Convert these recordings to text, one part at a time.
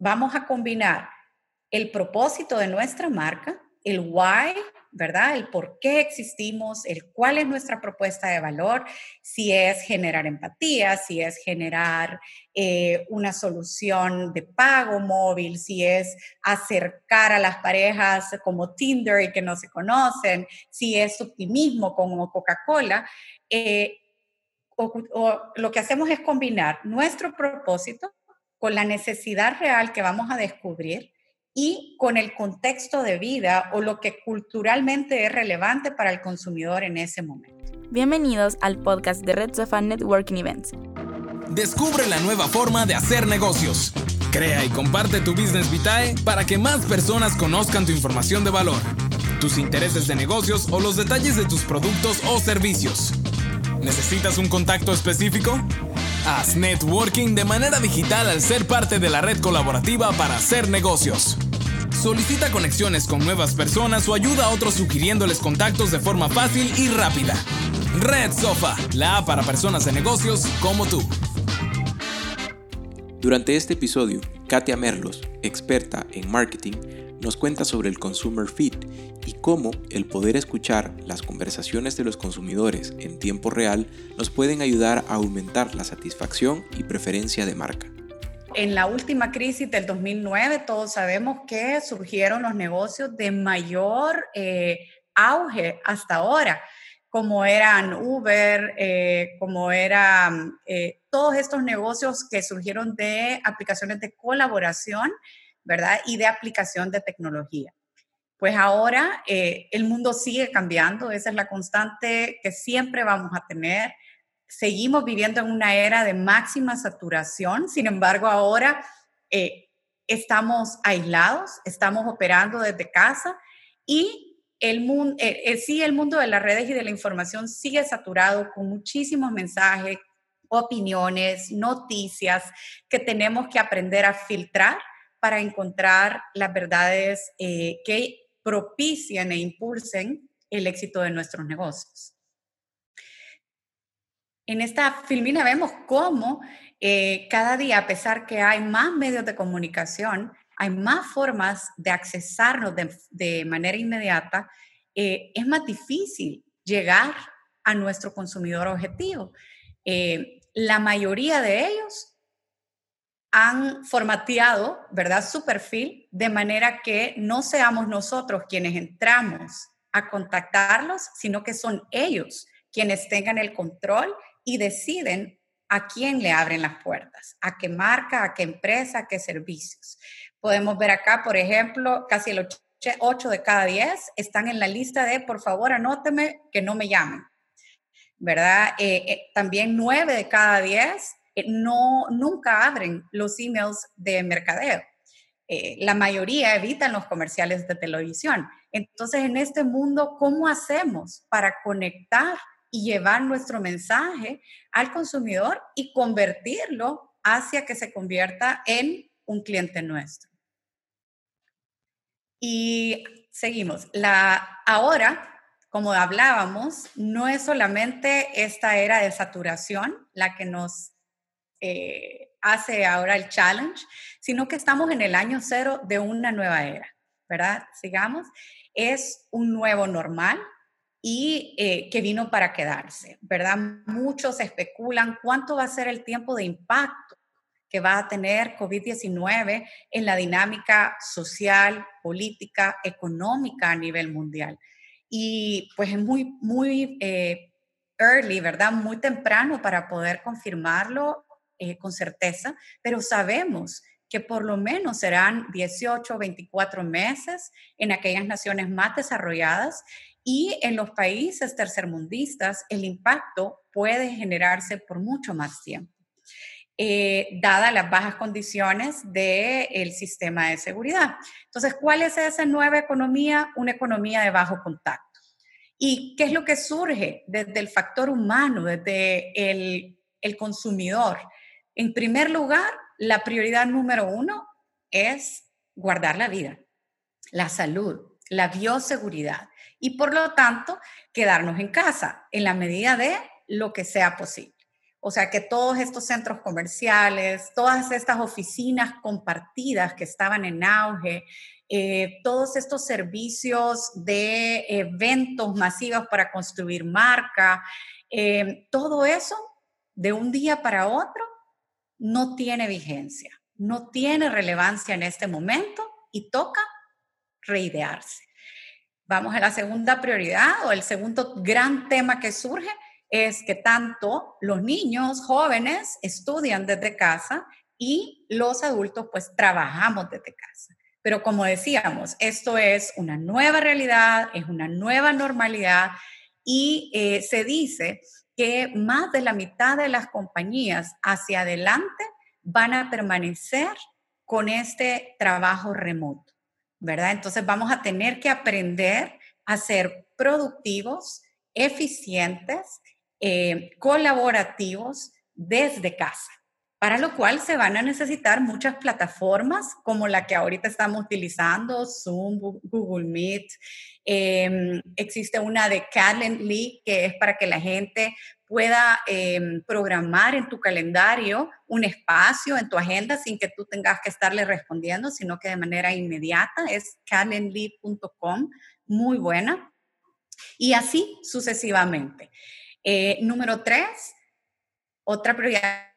vamos a combinar el propósito de nuestra marca, el why, ¿verdad? El por qué existimos, el cuál es nuestra propuesta de valor, si es generar empatía, si es generar eh, una solución de pago móvil, si es acercar a las parejas como Tinder y que no se conocen, si es optimismo como Coca-Cola. Eh, o lo que hacemos es combinar nuestro propósito con la necesidad real que vamos a descubrir y con el contexto de vida o lo que culturalmente es relevante para el consumidor en ese momento. Bienvenidos al podcast de Red Sofa Networking Events. Descubre la nueva forma de hacer negocios. Crea y comparte tu Business Vitae para que más personas conozcan tu información de valor, tus intereses de negocios o los detalles de tus productos o servicios. ¿Necesitas un contacto específico? Haz networking de manera digital al ser parte de la red colaborativa para hacer negocios. Solicita conexiones con nuevas personas o ayuda a otros sugiriéndoles contactos de forma fácil y rápida. Red Sofa, la app para personas de negocios como tú. Durante este episodio, Katia Merlos, experta en marketing, nos cuenta sobre el Consumer Feed y cómo el poder escuchar las conversaciones de los consumidores en tiempo real nos pueden ayudar a aumentar la satisfacción y preferencia de marca. En la última crisis del 2009 todos sabemos que surgieron los negocios de mayor eh, auge hasta ahora, como eran Uber, eh, como eran eh, todos estos negocios que surgieron de aplicaciones de colaboración, ¿verdad? Y de aplicación de tecnología pues ahora eh, el mundo sigue cambiando, esa es la constante que siempre vamos a tener. Seguimos viviendo en una era de máxima saturación, sin embargo ahora eh, estamos aislados, estamos operando desde casa y el mundo, eh, sí, el mundo de las redes y de la información sigue saturado con muchísimos mensajes, opiniones, noticias que tenemos que aprender a filtrar para encontrar las verdades que propician e impulsen el éxito de nuestros negocios. En esta filmina vemos cómo eh, cada día, a pesar que hay más medios de comunicación, hay más formas de accesarnos de, manera inmediata, eh, es más difícil llegar a nuestro consumidor objetivo. Eh, la mayoría de ellos han formateado, ¿verdad?, su perfil de manera que no seamos nosotros quienes entramos a contactarlos, sino que son ellos quienes tengan el control y deciden a quién le abren las puertas, a qué marca, a qué empresa, a qué servicios. Podemos ver acá, por ejemplo, casi el 8 de cada 10 están en la lista de, por favor, anóteme que no me llamen, ¿verdad? Eh, eh, también 9 de cada 10 eh, no, nunca abren los emails de mercadeo. Eh, la mayoría evitan los comerciales de televisión. Entonces, en este mundo, ¿cómo hacemos para conectar y llevar nuestro mensaje al consumidor y convertirlo hacia que se convierta en un cliente nuestro? Y seguimos. La, ahora, como hablábamos, no es solamente esta era de saturación la que nos eh, hace ahora el challenge, sino que estamos en el año cero de una nueva era, ¿verdad? Sigamos. Es un nuevo normal y eh, que vino para quedarse, ¿verdad? Muchos especulan cuánto va a ser el tiempo de impacto que va a tener COVID-19 en la dinámica social, política, económica a nivel mundial. Y pues es muy, muy eh, early, ¿verdad? Muy temprano para poder confirmarlo eh, con certeza, pero sabemos que por lo menos serán 18 o 24 meses en aquellas naciones más desarrolladas y en los países tercermundistas el impacto puede generarse por mucho más tiempo. Eh, dadas las bajas condiciones del sistema de seguridad. Entonces, ¿cuál es esa nueva economía? Una economía de bajo contacto. ¿Y qué es lo que surge desde el factor humano, desde el, el consumidor? En primer lugar, la prioridad número uno es guardar la vida, la salud, la bioseguridad y por lo tanto quedarnos en casa en la medida de lo que sea posible. O sea que todos estos centros comerciales, todas estas oficinas compartidas que estaban en auge, eh, todos estos servicios de eventos masivos para construir marca, eh, todo eso de un día para otro no tiene vigencia, no tiene relevancia en este momento y toca reidearse. Vamos a la segunda prioridad o el segundo gran tema que surge es que tanto los niños jóvenes estudian desde casa y los adultos pues trabajamos desde casa. Pero como decíamos, esto es una nueva realidad, es una nueva normalidad y eh, se dice que más de la mitad de las compañías hacia adelante van a permanecer con este trabajo remoto, ¿verdad? Entonces vamos a tener que aprender a ser productivos, eficientes eh, colaborativos desde casa, para lo cual se van a necesitar muchas plataformas como la que ahorita estamos utilizando, Zoom, Google Meet. Em, existe una de Calendly, que es para que la gente pueda em, programar en tu calendario un espacio en tu agenda sin que tú tengas que estarle respondiendo, sino que de manera inmediata. Es calendly.com, muy buena. Y así sucesivamente. Eh, número tres, otra prioridad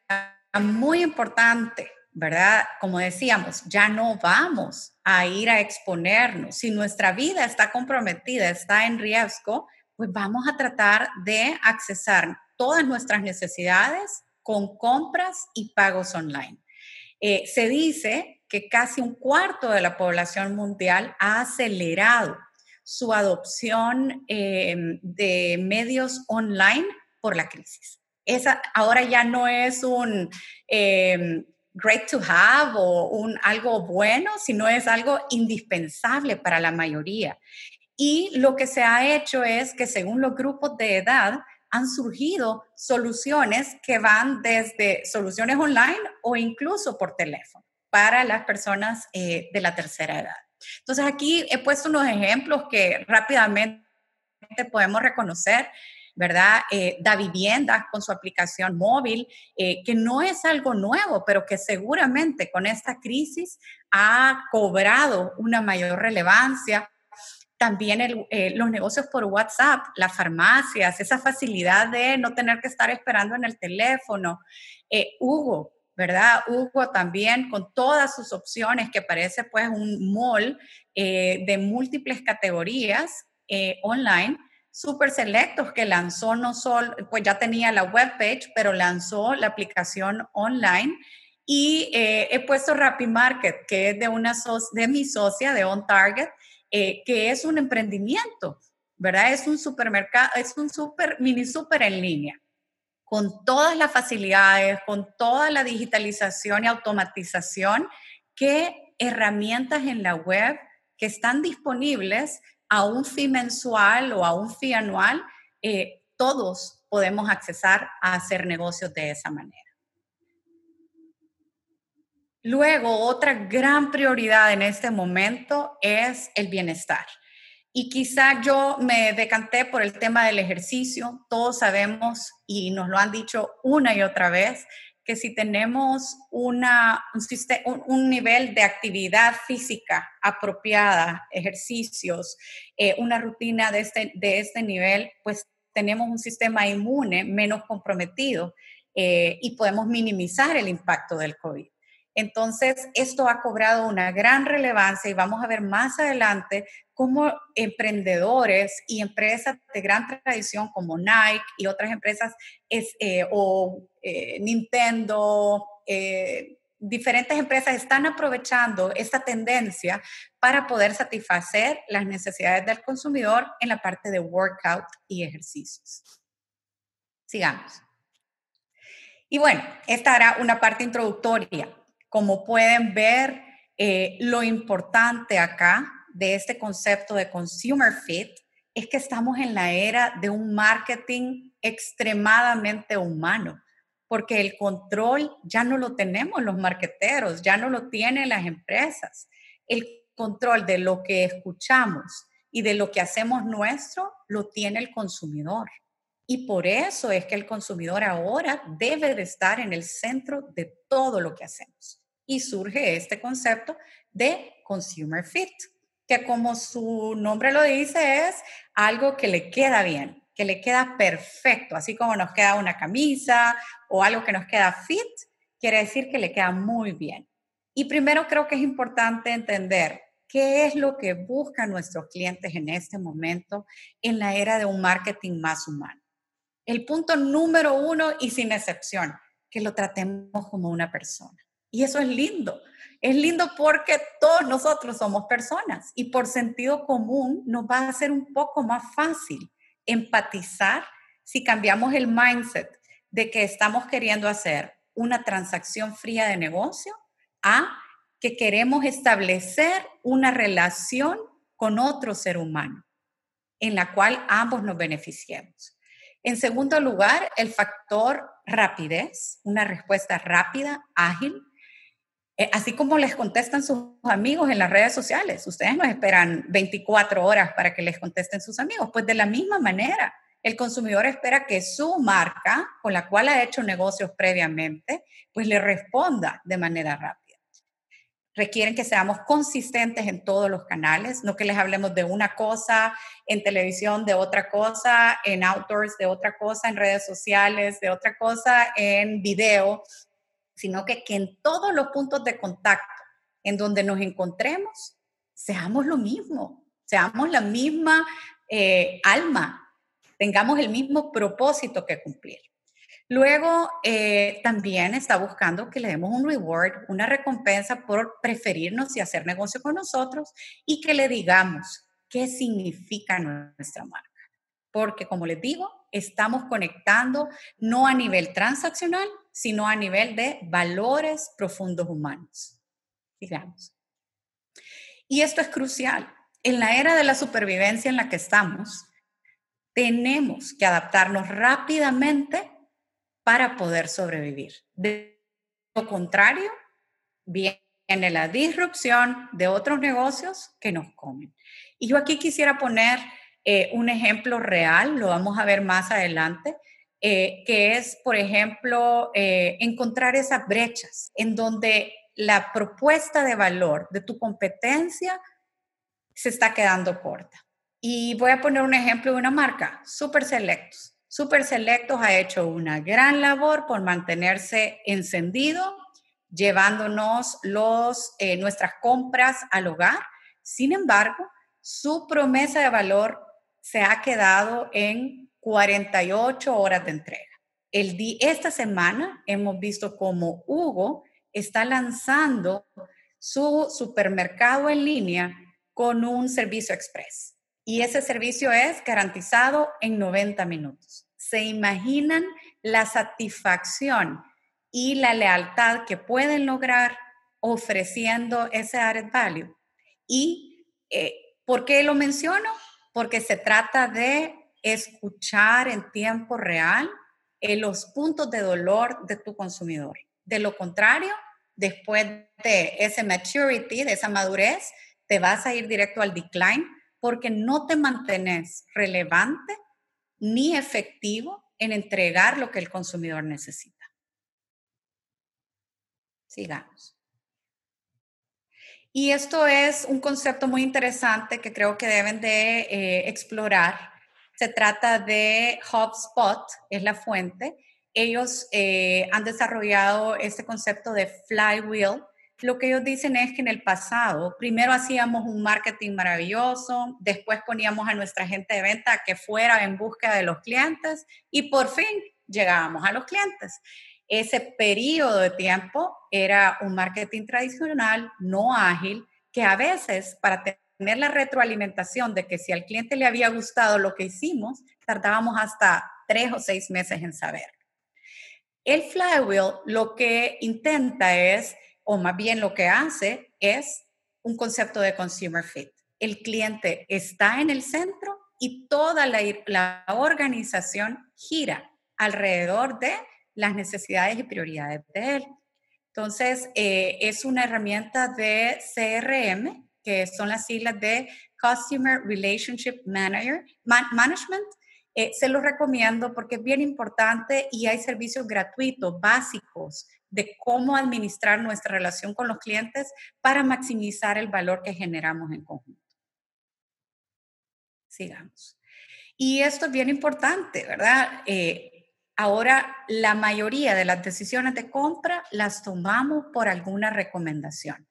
muy importante, ¿verdad? Como decíamos, ya no vamos a ir a exponernos. Si nuestra vida está comprometida, está en riesgo, pues vamos a tratar de accesar todas nuestras necesidades con compras y pagos online. Eh, se dice que casi un cuarto de la población mundial ha acelerado su adopción em, de medios online por la crisis. Esa ahora ya no es un em, great to have o un algo bueno, sino es algo indispensable para la mayoría. Y lo que se ha hecho es que según los grupos de edad han surgido soluciones que van desde soluciones online o incluso por teléfono para las personas eh, de la tercera edad. Entonces aquí he puesto unos ejemplos que rápidamente podemos reconocer. ¿Verdad? Eh, da vivienda con su aplicación móvil, eh, que no es algo nuevo, pero que seguramente con esta crisis ha cobrado una mayor relevancia. También eh, los negocios por WhatsApp, las farmacias, esa facilidad de no tener que estar esperando en el teléfono. Hugo, ¿verdad? Hugo también con todas sus opciones, que parece pues un mall de múltiples categorías online, súper selectos, que lanzó no solo, pues ya tenía la webpage, pero lanzó la aplicación online. Y eh, he puesto Rappi Market, que es de, una de mi socia, de On Target, que es un emprendimiento, ¿verdad? Es un supermercado, es un super, mini super en línea con todas las facilidades, con toda la digitalización y automatización, qué herramientas en la web que están disponibles a un fee mensual o a un fee anual, eh, todos podemos accesar a hacer negocios de esa manera. Luego, otra gran prioridad en este momento es el bienestar. Y quizá yo me decanté por el tema del ejercicio. Todos sabemos y nos lo han dicho una y otra vez que si tenemos una, un, nivel de actividad física apropiada, ejercicios, eh, una rutina de este, de este nivel, pues tenemos un sistema inmune menos comprometido eh, y podemos minimizar el impacto del COVID. Entonces, esto ha cobrado una gran relevancia y vamos a ver más adelante cómo emprendedores y empresas de gran tradición como Nike y otras empresas eh, o eh, Nintendo, eh, diferentes empresas están aprovechando esta tendencia para poder satisfacer las necesidades del consumidor en la parte de workout y ejercicios. Sigamos. Y bueno, esta era una parte introductoria como pueden ver, eh, lo importante acá de este concepto de consumer fit es que estamos en la era de un marketing extremadamente humano, porque el control ya no lo tenemos los marketeros, ya no lo tienen las empresas. El control de lo que escuchamos y de lo que hacemos nuestro lo tiene el consumidor. Y por eso es que el consumidor ahora debe de estar en el centro de todo lo que hacemos. Y surge este concepto de consumer fit, que como su nombre lo dice es algo que le queda bien, que le queda perfecto, así como nos queda una camisa o algo que nos queda fit, quiere decir que le queda muy bien. Y primero creo que es importante entender qué es lo que buscan nuestros clientes en este momento en la era de un marketing más humano. El punto número uno y sin excepción, que lo tratemos como una persona. Y eso es lindo. Es lindo porque todos nosotros somos personas y por sentido común nos va a ser un poco más fácil empatizar si cambiamos el mindset de que estamos queriendo hacer una transacción fría de negocio a que queremos establecer una relación con otro ser humano en la cual ambos nos beneficiemos. En segundo lugar, el factor rapidez, una respuesta rápida, ágil, así como les contestan sus amigos en las redes sociales. Ustedes no esperan 24 horas para que les contesten sus amigos. Pues de la misma manera, el consumidor espera que su marca, con la cual ha hecho negocios previamente, pues le responda de manera rápida requieren que seamos consistentes en todos los canales, no que les hablemos de una cosa en televisión, de otra cosa en outdoors, de otra cosa en redes sociales, de otra cosa en video, sino que, que en todos los puntos de contacto en donde nos encontremos, seamos lo mismo, seamos la misma eh, alma, tengamos el mismo propósito que cumplir. Luego, eh, también está buscando que le demos un reward, una recompensa por preferirnos y hacer negocio con nosotros y que le digamos qué significa nuestra marca. Porque, como les digo, estamos conectando no a nivel transaccional, sino a nivel de valores profundos humanos. Digamos. Y esto es crucial. En la era de la supervivencia en la que estamos, tenemos que adaptarnos rápidamente para poder sobrevivir. De lo contrario, viene la disrupción de otros negocios que nos comen. Y yo aquí quisiera poner eh, un ejemplo real, lo vamos a ver más adelante, eh, que es, por ejemplo, eh, encontrar esas brechas en donde la propuesta de valor de tu competencia se está quedando corta. Y voy a poner un ejemplo de una marca, Super Selectos. Super Selectos ha hecho una gran labor por mantenerse encendido, llevándonos los, eh, nuestras compras al hogar. Sin embargo, su promesa de valor se ha quedado en 48 horas de entrega. Esta semana hemos visto cómo Hugo está lanzando su supermercado en línea con un servicio express. Y ese servicio es garantizado en 90 minutos se imaginan la satisfacción y la lealtad que pueden lograr ofreciendo ese added value. ¿Y eh, por qué lo menciono? Porque se trata de escuchar en tiempo real eh, los puntos de dolor de tu consumidor. De lo contrario, después de ese maturity, de esa madurez, te vas a ir directo al decline porque no te mantienes relevante ni efectivo en entregar lo que el consumidor necesita. Sigamos. Y esto es un concepto muy interesante que creo que deben de eh, explorar. Se trata de HubSpot, es la fuente. Ellos eh, han desarrollado este concepto de flywheel, lo que ellos dicen es que en el pasado, primero hacíamos un marketing maravilloso, después poníamos a nuestra gente de venta que fuera en búsqueda de los clientes y por fin llegábamos a los clientes. Ese periodo de tiempo era un marketing tradicional, no ágil, que a veces para tener la retroalimentación de que si al cliente le había gustado lo que hicimos, tardábamos hasta tres o seis meses en saber. El flywheel lo que intenta es o más bien lo que hace es un concepto de consumer fit. El cliente está en el centro y toda la, organización gira alrededor de las necesidades y prioridades de él. Entonces, eh, es una herramienta de CRM, que son las siglas de Customer Relationship Manager, Management, Eh, se los recomiendo porque es bien importante y hay servicios gratuitos, básicos, de cómo administrar nuestra relación con los clientes para maximizar el valor que generamos en conjunto. Sigamos. Y esto es bien importante, ¿verdad? Eh, ahora, la mayoría de las decisiones de compra las tomamos por alguna recomendación.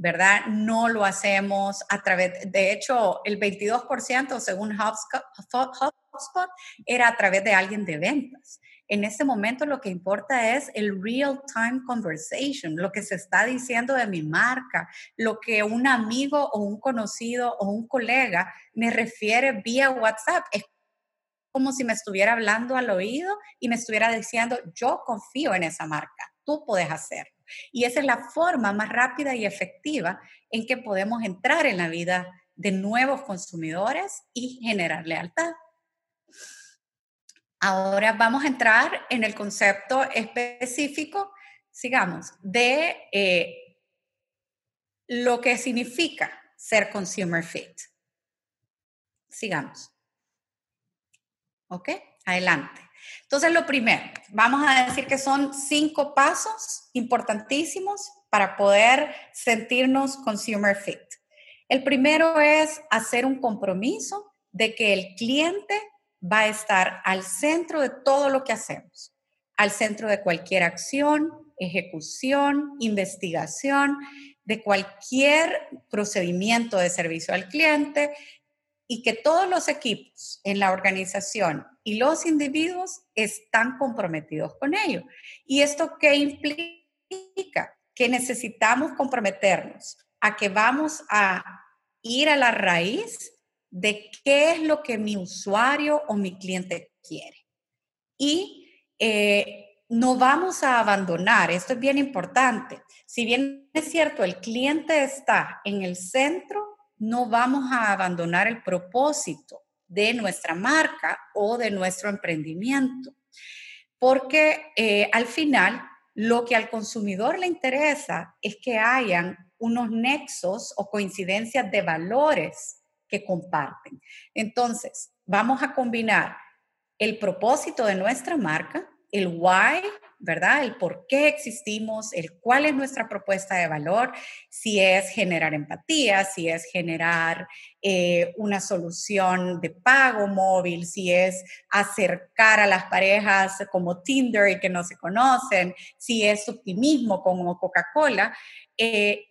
¿Verdad? No lo hacemos a través, de hecho, el 22% según HubSpot, era a través de alguien de ventas. En este momento lo que importa es el real time conversation, lo que se está diciendo de mi marca, lo que un amigo o un conocido o un colega me refiere vía WhatsApp. Es como si me estuviera hablando al oído y me estuviera diciendo, yo confío en esa marca, tú puedes hacerlo. Y esa es la forma más rápida y efectiva en que podemos entrar en la vida de nuevos consumidores y generar lealtad. Ahora vamos a entrar en el concepto específico, sigamos, de eh, lo que significa ser consumer fit. Sigamos. ¿Ok? Adelante. Entonces, lo primero, vamos a decir que son cinco pasos importantísimos para poder sentirnos consumer fit. El primero es hacer un compromiso de que el cliente va a estar al centro de todo lo que hacemos, al centro de cualquier acción, ejecución, investigación, de cualquier procedimiento de servicio al cliente y que todos los equipos en la organización y los individuos están comprometidos con ello. ¿Y esto qué implica? Que necesitamos comprometernos a que vamos a ir a la raíz de qué es lo que mi usuario o mi cliente quiere. Y eh, no vamos a abandonar, esto es bien importante. Si bien es cierto, el cliente está en el centro, no vamos a abandonar el propósito de nuestra marca o de nuestro emprendimiento. Porque eh, al final, lo que al consumidor le interesa es que hayan unos nexos o coincidencias de valores que comparten. Entonces, vamos a combinar el propósito de nuestra marca, el why, ¿verdad? El por qué existimos, el cuál es nuestra propuesta de valor, si es generar empatía, si es generar eh, una solución de pago móvil, si es acercar a las parejas como Tinder y que no se conocen, si es optimismo como Coca-Cola. Eh,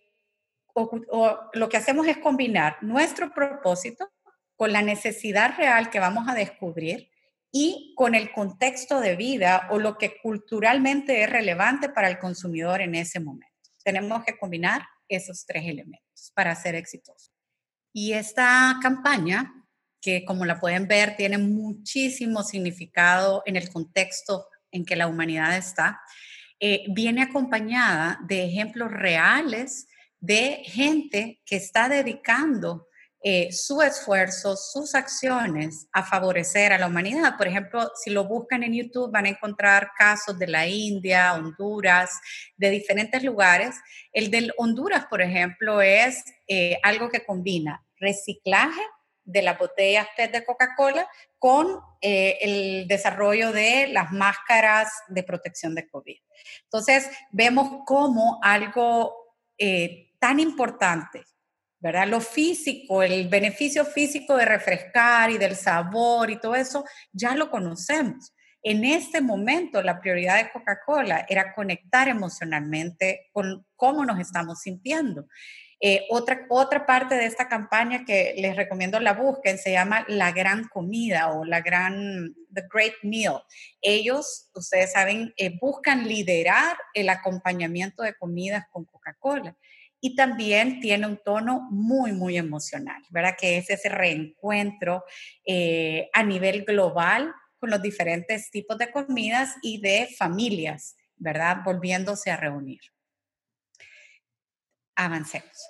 lo que hacemos es combinar nuestro propósito con la necesidad real que vamos a descubrir y con el contexto de vida o lo que culturalmente es relevante para el consumidor en ese momento. Tenemos que combinar esos tres elementos para ser exitosos. Y esta campaña, que como la pueden ver, tiene muchísimo significado en el contexto en que la humanidad está, eh, viene acompañada de ejemplos reales de gente que está dedicando eh, su esfuerzo, sus acciones a favorecer a la humanidad. Por ejemplo, si lo buscan en YouTube van a encontrar casos de la India, Honduras, de diferentes lugares. El de Honduras, por ejemplo, es eh, algo que combina reciclaje de las botellas PET de Coca-Cola con eh, el desarrollo de las máscaras de protección de COVID. Entonces, vemos cómo algo tan importante ¿verdad? Lo físico, el beneficio físico de refrescar y del sabor y todo eso, ya lo conocemos. En este momento, la prioridad de Coca-Cola era conectar emocionalmente con cómo nos estamos sintiendo. Eh, otra, otra parte de esta campaña que les recomiendo la busquen se llama La Gran Comida o La Gran, The Great Meal. Ellos, ustedes saben, eh, buscan liderar el acompañamiento de comidas con Coca-Cola y también tiene un tono muy, muy emocional, ¿verdad? Que es ese reencuentro eh, a nivel global con los diferentes tipos de comidas y de familias, ¿verdad? Volviéndose a reunir. Avancemos.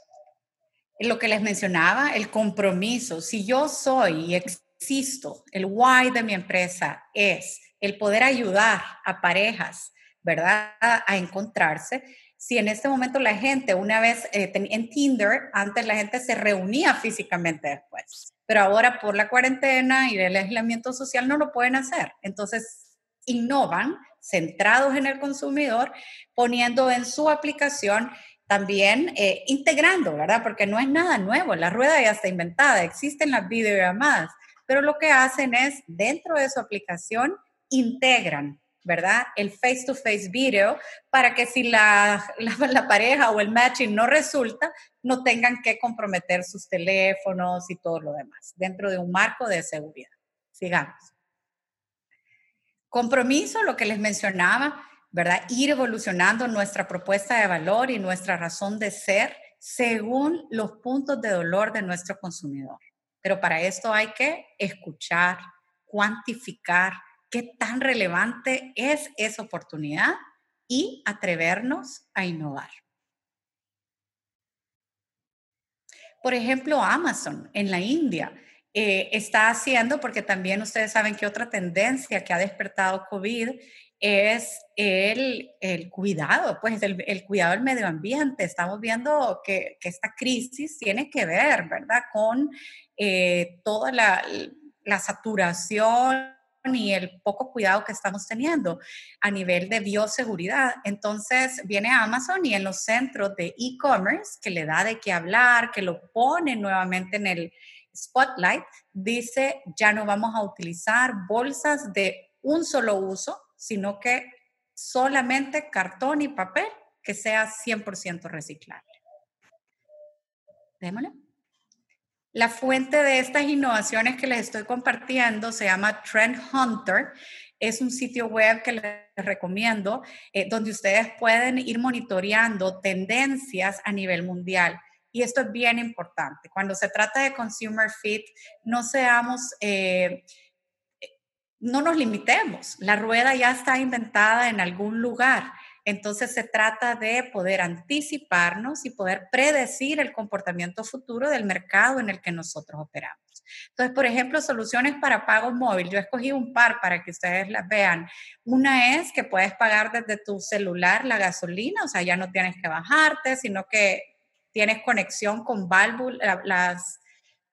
Lo que les mencionaba, el compromiso. Si yo soy y existo, el why de mi empresa es el poder ayudar a parejas, ¿verdad? A encontrarse si en este momento la gente, una vez eh, en Tinder, antes la gente se reunía físicamente después, pero ahora por la cuarentena y el aislamiento social no lo pueden hacer. Entonces, innovan centrados en el consumidor, poniendo en su aplicación también eh, integrando, ¿verdad? Porque no es nada nuevo, la rueda ya está inventada, existen las videollamadas, pero lo que hacen es, dentro de su aplicación, integran ¿verdad? El face-to-face video para que si la, la, pareja o el matching no resulta, no tengan que comprometer sus teléfonos y todo lo demás, dentro de un marco de seguridad. Sigamos. Compromiso, lo que les mencionaba, ¿verdad? Ir evolucionando nuestra propuesta de valor y nuestra razón de ser según los puntos de dolor de nuestro consumidor. Pero para esto hay que escuchar, cuantificar, qué tan relevante es esa oportunidad y atrevernos a innovar. Por ejemplo, Amazon en la India eh, está haciendo, porque también ustedes saben que otra tendencia que ha despertado COVID es el, cuidado, pues el, cuidado del medio ambiente. Estamos viendo que, esta crisis tiene que ver, ¿verdad?, con eh, toda la, la saturación y el poco cuidado que estamos teniendo a nivel de bioseguridad. Entonces viene Amazon y en los centros de e-commerce que le da de qué hablar, que lo pone nuevamente en el spotlight, dice ya no vamos a utilizar bolsas de un solo uso, sino que solamente cartón y papel que sea 100% reciclable. Démosle. La fuente de estas innovaciones que les estoy compartiendo se llama Trend Hunter. Es un sitio web que les recomiendo eh, donde ustedes pueden ir monitoreando tendencias a nivel mundial. Y esto es bien importante. Cuando se trata de consumer fit, no seamos, eh, no nos limitemos. La rueda ya está inventada en algún lugar. Entonces se trata de poder anticiparnos y poder predecir el comportamiento futuro del mercado en el que nosotros operamos. Entonces, por ejemplo, soluciones para pago móvil. Yo escogí un par para que ustedes las vean. Una es que puedes pagar desde tu celular la gasolina, o sea, ya no tienes que bajarte, sino que tienes conexión con válvulas, las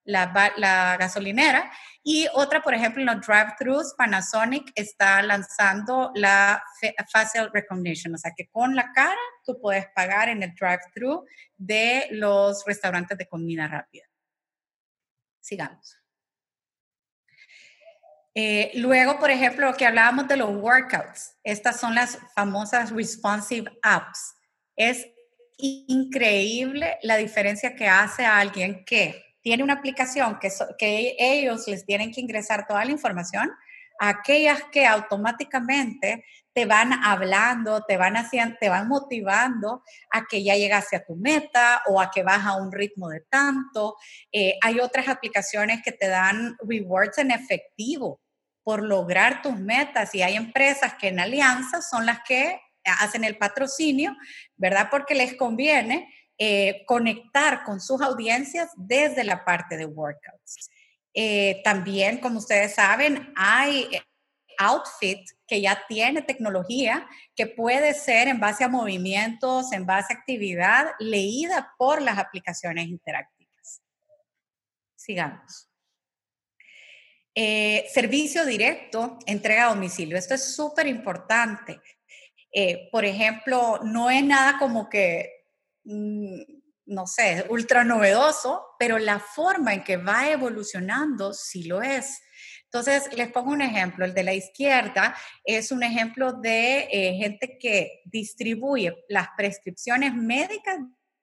la, gasolinera. Y otra, por ejemplo, en los drive-thrus, Panasonic está lanzando la facial recognition, o sea que con la cara tú puedes pagar en el drive-thru de los restaurantes de comida rápida. Sigamos. Eh, luego, por ejemplo, que hablábamos de los workouts, estas son las famosas responsive apps. Es increíble la diferencia que hace a alguien que tiene una aplicación que, ellos les tienen que ingresar toda la información, aquellas que automáticamente te van hablando, te van haciendo, te van motivando a que ya llegaste a tu meta o a que vas a un ritmo de tanto. Eh, hay otras aplicaciones que te dan rewards en efectivo por lograr tus metas y hay empresas que en alianza son las que hacen el patrocinio, ¿verdad? Porque les conviene eh, conectar con sus audiencias desde la parte de workouts. Eh, también, como ustedes saben, hay eh, outfit que ya tiene tecnología que puede ser en base a movimientos, en base a actividad, leída por las aplicaciones interactivas. Sigamos. servicio directo, entrega a domicilio. Esto es súper importante. por ejemplo, no es nada como que no sé, ultra novedoso, pero la forma en que va evolucionando sí lo es. Entonces, les pongo un ejemplo. El de la izquierda es un ejemplo de eh, gente que distribuye las prescripciones médicas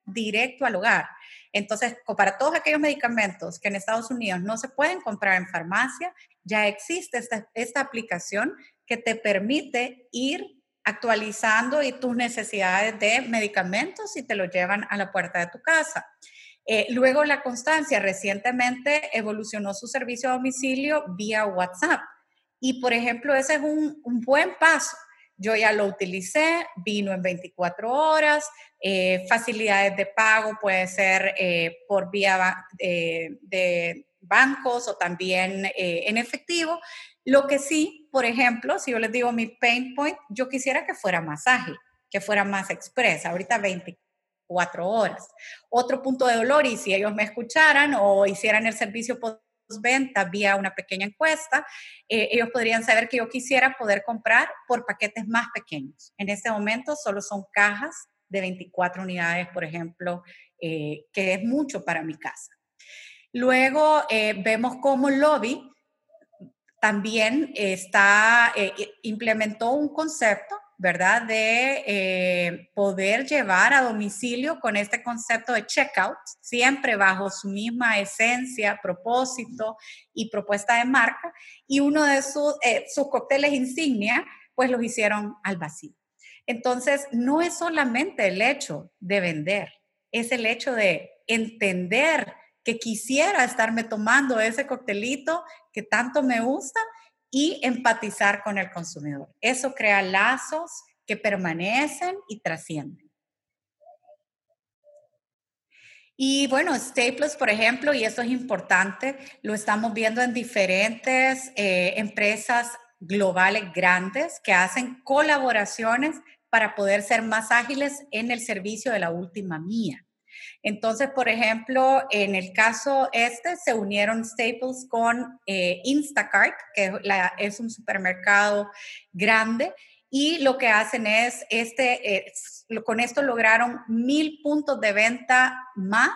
directo al hogar. Entonces, para todos aquellos medicamentos que en Estados Unidos no se pueden comprar en farmacia, ya existe esta, esta aplicación que te permite ir actualizando y tus necesidades de medicamentos y te lo llevan a la puerta de tu casa. Eh, luego la constancia recientemente evolucionó su servicio a domicilio vía WhatsApp. Y por ejemplo, ese es un, buen paso. Yo ya lo utilicé, vino en 24 horas, eh, facilidades de pago puede ser eh, por vía de bancos o también en efectivo. Lo que sí, por ejemplo, si yo les digo mi pain point, yo quisiera que fuera ágil. que fuera más expresa, ahorita 24 horas. Otro punto de dolor, y si ellos me escucharan o hicieran el servicio postventa vía una pequeña encuesta, eh, ellos podrían saber que yo quisiera poder comprar por paquetes más pequeños. En este momento solo son cajas de 24 unidades, por ejemplo, eh, que es mucho para mi casa. Luego eh, vemos cómo Lobby también está, implementó un concepto ¿verdad? De eh, poder llevar a domicilio con este concepto de checkout, siempre bajo su misma esencia, propósito y propuesta de marca. Y uno de sus, eh, sus cócteles insignia, pues los hicieron al vacío. Entonces, no es solamente el hecho de vender, es el hecho de entender que quisiera estarme tomando ese coctelito que tanto me gusta y empatizar con el consumidor. Eso crea lazos que permanecen y trascienden. Y bueno, Staples, por ejemplo, y eso es importante, lo estamos viendo en diferentes eh, empresas globales grandes que hacen colaboraciones para poder ser más ágiles en el servicio de la última mía. Entonces, por ejemplo, en el caso este, se unieron Staples con eh, Instacart, que es un supermercado grande, y lo que hacen es, este, eh, con esto lograron mil puntos de venta más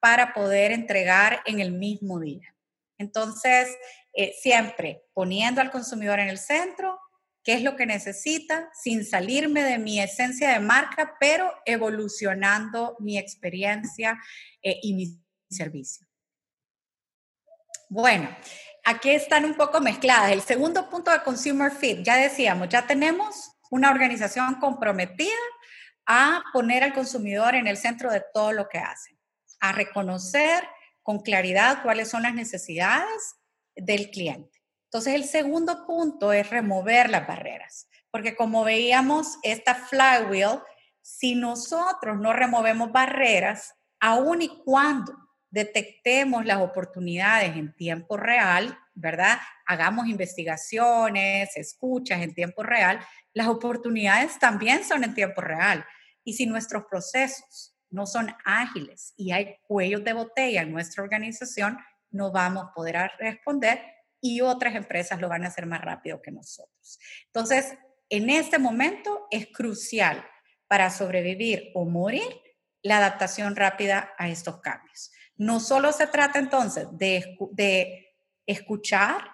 para poder entregar en el mismo día. Entonces, eh, siempre poniendo al consumidor en el centro, qué es lo que necesita sin salirme de mi esencia de marca, pero evolucionando mi experiencia eh, y mi servicio. Bueno, aquí están un poco mezcladas. El segundo punto de Consumer Fit, ya decíamos, ya tenemos una organización comprometida a poner al consumidor en el centro de todo lo que hace, a reconocer con claridad cuáles son las necesidades del cliente. Entonces, el segundo punto es remover las barreras, porque como veíamos, esta flywheel, si nosotros no removemos barreras, aun y cuando detectemos las oportunidades en tiempo real, ¿verdad? Hagamos investigaciones, escuchas en tiempo real, las oportunidades también son en tiempo real. Y si nuestros procesos no son ágiles y hay cuellos de botella en nuestra organización, no vamos a poder responder y otras empresas lo van a hacer más rápido que nosotros. Entonces, en este momento es crucial para sobrevivir o morir la adaptación rápida a estos cambios. No solo se trata entonces de, de escuchar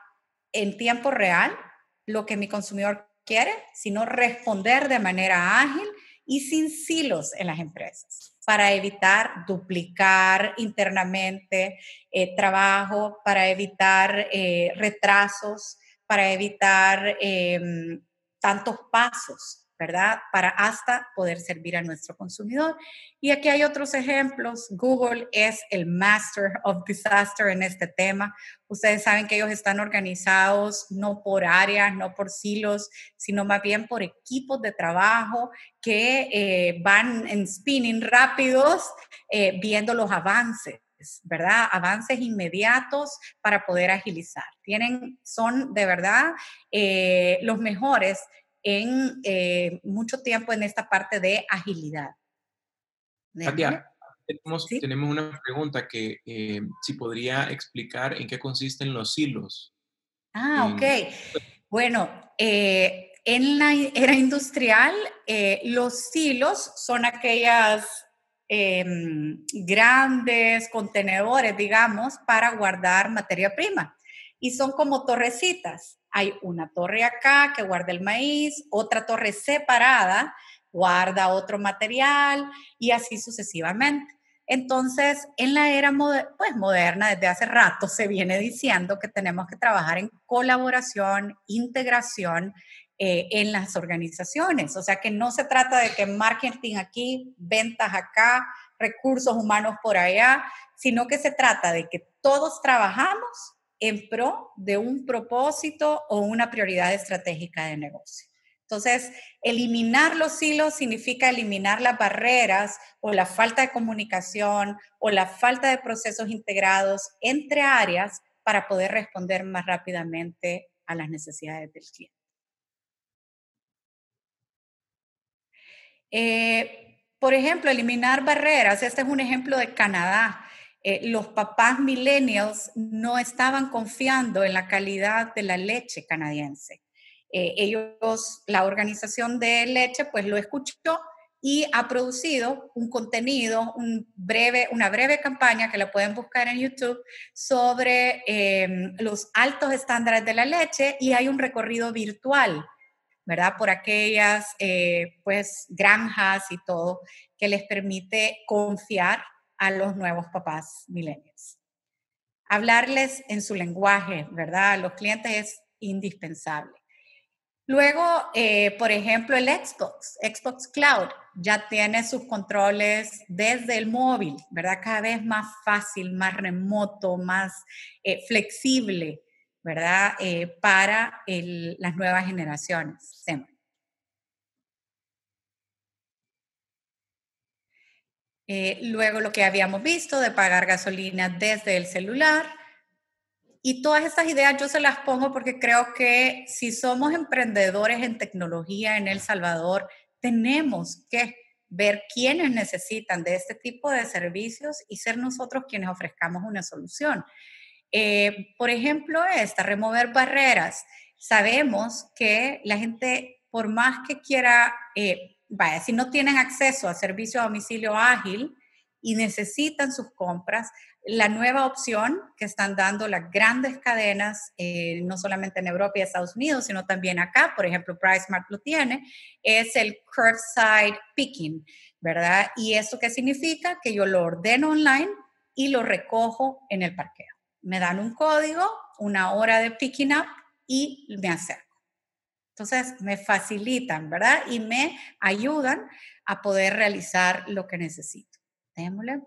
en tiempo real lo que mi consumidor quiere, sino responder de manera ágil y sin silos en las empresas para evitar duplicar internamente eh, trabajo, para evitar eh, retrasos, para evitar em, tantos pasos ¿verdad? Para hasta poder servir a nuestro consumidor. Y aquí hay otros ejemplos. Google es el master of disaster en este tema. Ustedes saben que ellos están organizados no por áreas, no por silos, sino más bien por equipos de trabajo que eh, van en spinning rápidos eh, viendo los avances. ¿verdad? Avances inmediatos para poder agilizar. Tienen, son de verdad eh, los mejores en eh, mucho tiempo en esta parte de agilidad. Katia, tenemos, una pregunta que eh, si podría explicar en qué consisten los silos. Ah, ok. Bueno, eh, en la era industrial, los silos son aquellas em, grandes contenedores, digamos, para guardar materia prima. Y son como torrecitas hay una torre acá que guarda el maíz, otra torre separada guarda otro material y así sucesivamente. Entonces, en la era pues, moderna, desde hace rato se viene diciendo que tenemos que trabajar en colaboración, integración eh, en las organizaciones. O sea, que no se trata de que marketing aquí, ventas acá, recursos humanos por allá, sino que se trata de que todos trabajamos en pro de un propósito o una prioridad estratégica de negocio. Entonces, eliminar los hilos significa eliminar las barreras o la falta de comunicación o la falta de procesos integrados entre áreas para poder responder más rápidamente a las necesidades del cliente. Eh, por ejemplo, eliminar barreras. Este es un ejemplo de Canadá. Eh, los papás millennials no estaban confiando en la calidad de la leche canadiense. Eh, ellos, la organización de leche, pues lo escuchó y ha producido un contenido, un breve, una breve campaña que la pueden buscar en YouTube sobre em, los altos estándares de la leche y hay un recorrido virtual, ¿verdad? Por aquellas eh, pues granjas y todo que les permite confiar a los nuevos papás millennials. Hablarles en su lenguaje, ¿verdad? A los clientes es indispensable. Luego, eh, por ejemplo, el Xbox, Xbox Cloud, ya tiene sus controles desde el móvil, ¿verdad? Cada vez más fácil, más remoto, más eh, flexible, ¿verdad? Eh, para las nuevas generaciones. Luego lo que habíamos visto de pagar gasolina desde el celular, y todas estas ideas yo se las pongo porque creo que si somos emprendedores en tecnología en El Salvador, tenemos que ver quiénes necesitan de este tipo de servicios y ser nosotros quienes ofrezcamos una solución. Eh, por ejemplo, esta, remover barreras. Sabemos que la gente, por más que quiera, eh, vaya, si no tienen acceso a servicio a domicilio ágil y necesitan sus compras, la nueva opción que están dando las grandes cadenas, eh, no solamente en Europa y Estados Unidos, sino también acá, por ejemplo, PriceMart lo tiene, es el curbside picking, ¿verdad? ¿Y esto qué significa? Que yo lo ordeno online y lo recojo en el parqueo. Me dan un código, una hora de picking up y me acerco. Entonces, me facilitan, ¿verdad? Y me ayudan a poder realizar lo que necesito. Démosle.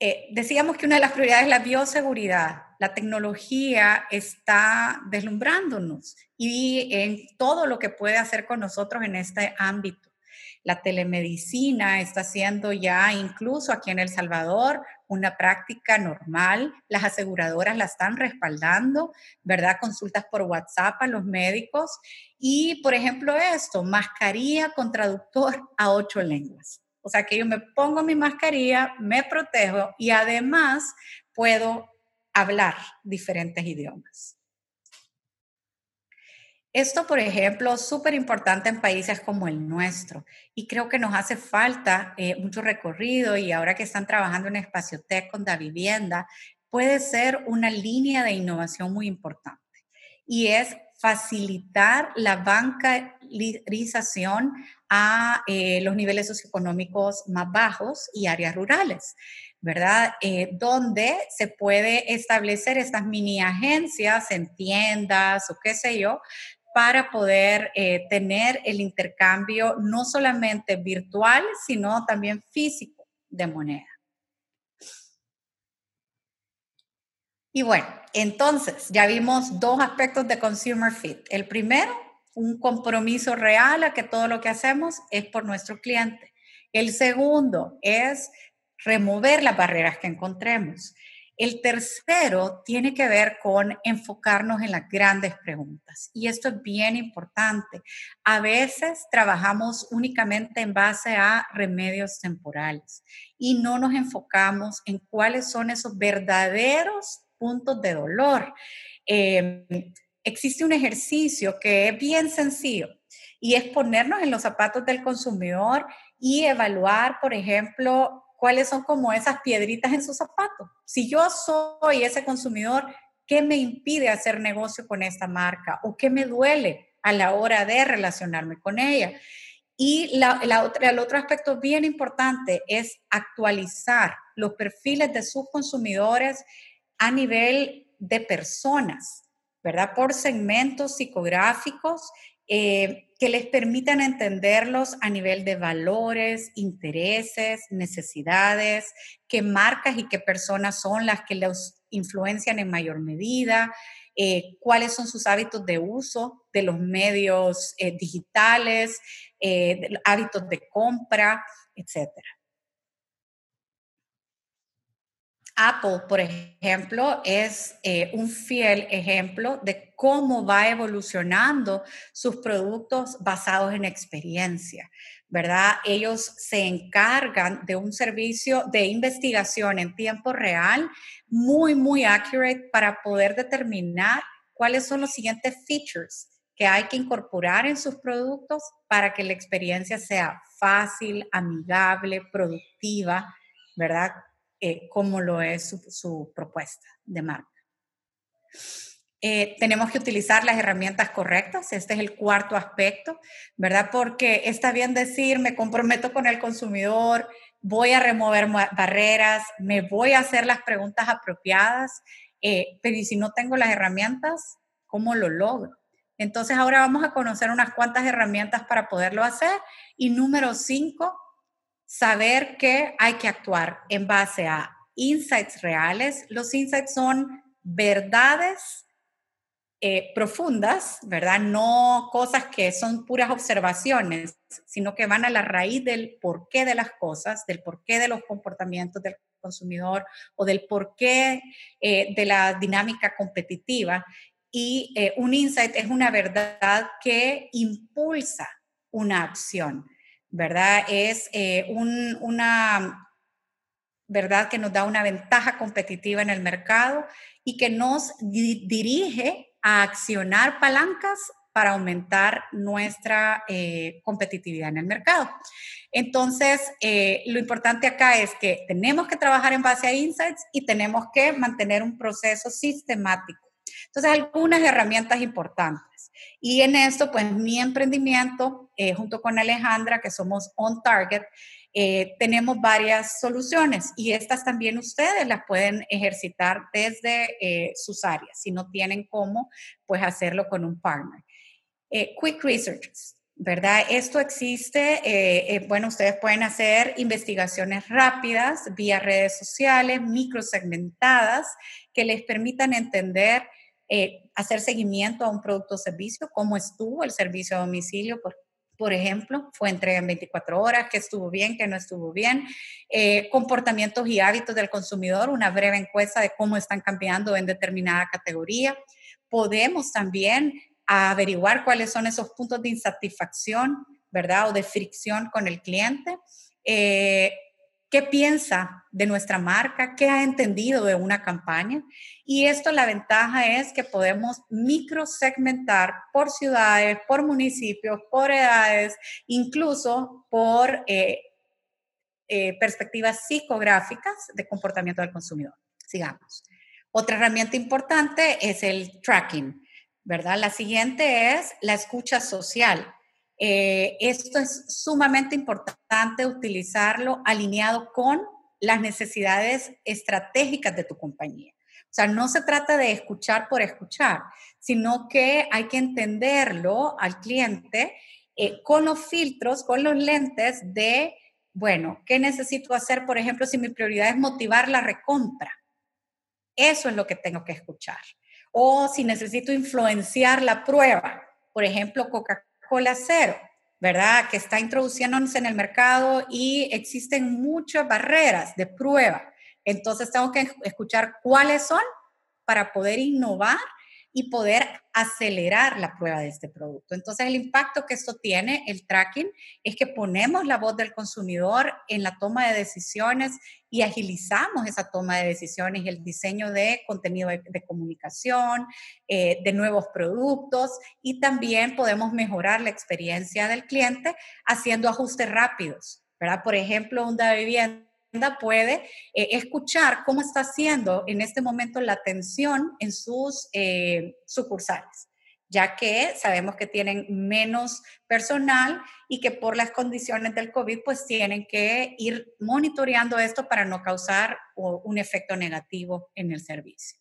Eh, decíamos que una de las prioridades es la bioseguridad. La tecnología está deslumbrándonos y en todo lo que puede hacer con nosotros en este ámbito. La telemedicina está siendo ya incluso aquí en El Salvador una práctica normal. Las aseguradoras la están respaldando, ¿verdad? Consultas por WhatsApp a los médicos. Y, por ejemplo, esto, mascarilla con traductor a ocho lenguas. O sea que yo me pongo mi mascarilla, me protejo y además puedo hablar diferentes idiomas. Esto, por ejemplo, es súper importante en países como el nuestro y creo que nos hace falta eh, mucho recorrido y ahora que están trabajando en Espacio Tech con la vivienda, puede ser una línea de innovación muy importante y es facilitar la bancarización a eh, los niveles socioeconómicos más bajos y áreas rurales, ¿verdad? Eh, donde se puede establecer estas mini agencias en tiendas o qué sé yo, para poder eh, tener el intercambio no solamente virtual, sino también físico de moneda. Y bueno, entonces ya vimos dos aspectos de Consumer Fit. El primero, un compromiso real a que todo lo que hacemos es por nuestro cliente. El segundo es remover las barreras que encontremos. El tercero tiene que ver con enfocarnos en las grandes preguntas. Y esto es bien importante. A veces trabajamos únicamente en base a remedios temporales y no nos enfocamos en cuáles son esos verdaderos puntos de dolor. Em, existe un ejercicio que es bien sencillo y es ponernos en los zapatos del consumidor y evaluar, por ejemplo, cuáles son como esas piedritas en su zapato. Si yo soy ese consumidor, ¿qué me impide hacer negocio con esta marca? ¿O qué me duele a la hora de relacionarme con ella? Y el otro aspecto bien importante es actualizar los perfiles de sus consumidores a nivel de personas, ¿verdad? Por segmentos psicográficos eh, que les permitan entenderlos a nivel de valores, intereses, necesidades, qué marcas y qué personas son las que los influencian en mayor medida, eh, cuáles son sus hábitos de uso de los medios eh, digitales, hábitos de compra, etcétera. Apple, por ejemplo, es eh, un fiel ejemplo de cómo va evolucionando sus productos basados en experiencia, ¿verdad? Ellos se encargan de un servicio de investigación en tiempo real muy, muy accurate para poder determinar cuáles son los siguientes features que hay que incorporar en sus productos para que la experiencia sea fácil, amigable, productiva, ¿verdad? Eh, como lo es su, propuesta de marca. Eh, tenemos que utilizar las herramientas correctas, este es el cuarto aspecto, ¿verdad? Porque está bien decir, me comprometo con el consumidor, voy a remover barreras, me voy a hacer las preguntas apropiadas, eh, pero ¿y si no tengo las herramientas, cómo lo logro? Entonces ahora vamos a conocer unas cuantas herramientas para poderlo hacer. Y número cinco, saber que hay que actuar en base a insights reales. Los insights son verdades eh, profundas, ¿verdad? No cosas que son puras observaciones, sino que van a la raíz del porqué de las cosas, del porqué de los comportamientos del consumidor o del porqué eh, de la dinámica competitiva. Y eh, un insight es una verdad que impulsa una acción. ¿Verdad? Es eh, una verdad que nos da una ventaja competitiva en el mercado y que nos dirige a accionar palancas para aumentar nuestra eh, competitividad en el mercado. Entonces, eh, lo importante acá es que tenemos que trabajar en base a insights y tenemos que mantener un proceso sistemático. Entonces, algunas herramientas importantes. Y en esto, pues mi emprendimiento, eh, junto con Alejandra, que somos On Target, eh, tenemos varias soluciones y estas también ustedes las pueden ejercitar desde eh, sus áreas, si no tienen cómo, pues hacerlo con un partner. quick Research, ¿verdad? Esto existe, bueno, ustedes pueden hacer investigaciones rápidas vía redes sociales, microsegmentadas, que les permitan entender eh, hacer seguimiento a un producto o servicio, cómo estuvo el servicio a domicilio, por, ejemplo, fue entrega en 24 horas, qué estuvo bien, qué no estuvo bien, eh, comportamientos y hábitos del consumidor, una breve encuesta de cómo están cambiando en determinada categoría. Podemos también averiguar cuáles son esos puntos de insatisfacción, ¿verdad? O de fricción con el cliente. Eh, qué piensa de nuestra marca, qué ha entendido de una campaña. Y esto la ventaja es que podemos microsegmentar por ciudades, por municipios, por edades, incluso por eh, eh, perspectivas psicográficas de comportamiento del consumidor. Sigamos. Otra herramienta importante es el tracking, ¿verdad? La siguiente es la escucha social. Eh, esto es sumamente importante utilizarlo alineado con las necesidades estratégicas de tu compañía. O sea, no se trata de escuchar por escuchar, sino que hay que entenderlo al cliente eh, con los filtros, con los lentes de, bueno, ¿qué necesito hacer? Por ejemplo, si mi prioridad es motivar la recompra. Eso es lo que tengo que escuchar. O si necesito influenciar la prueba. Por ejemplo, Coca-Cola cola cero, ¿verdad? Que está introduciéndose en el mercado y existen muchas barreras de prueba. Entonces tengo que escuchar cuáles son para poder innovar y poder acelerar la prueba de este producto. Entonces, el impacto que esto tiene, el tracking, es que ponemos la voz del consumidor en la toma de decisiones y agilizamos esa toma de decisiones el diseño de contenido de, comunicación, eh, de nuevos productos y también podemos mejorar la experiencia del cliente haciendo ajustes rápidos. ¿verdad? Por ejemplo, una vivienda puede eh, escuchar cómo está haciendo en este momento la atención en sus eh, sucursales, ya que sabemos que tienen menos personal y que por las condiciones del COVID pues tienen que ir monitoreando esto para no causar un efecto negativo en el servicio.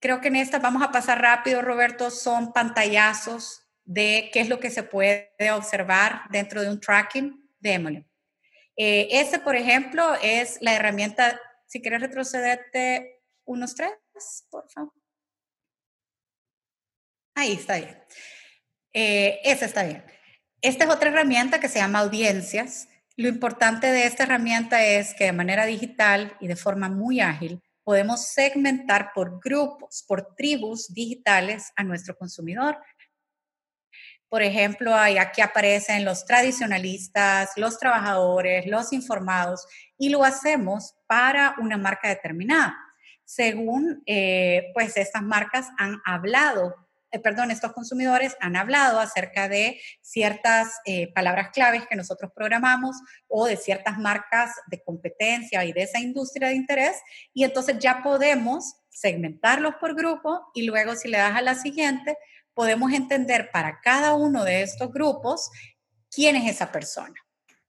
Creo que en esta vamos a pasar rápido, Roberto, son pantallazos de qué es lo que se puede observar dentro de un tracking. Démosle. Eh, por ejemplo, es la herramienta, si quieres retrocederte unos tres, por favor. Ahí está bien. Eh, está bien. Esta es otra herramienta que se llama audiencias. Lo importante de esta herramienta es que de manera digital y de forma muy ágil podemos segmentar por grupos, por tribus digitales a nuestro consumidor. Por ejemplo, aquí aparecen los tradicionalistas, los trabajadores, los informados, y lo hacemos para una marca determinada. Según, eh, pues, estas marcas han hablado eh, perdón, estos consumidores han hablado acerca de ciertas eh, palabras claves que nosotros programamos o de ciertas marcas de competencia y de esa industria de interés y entonces ya podemos segmentarlos por grupo y luego si le das a la siguiente, podemos entender para cada uno de estos grupos quién es esa persona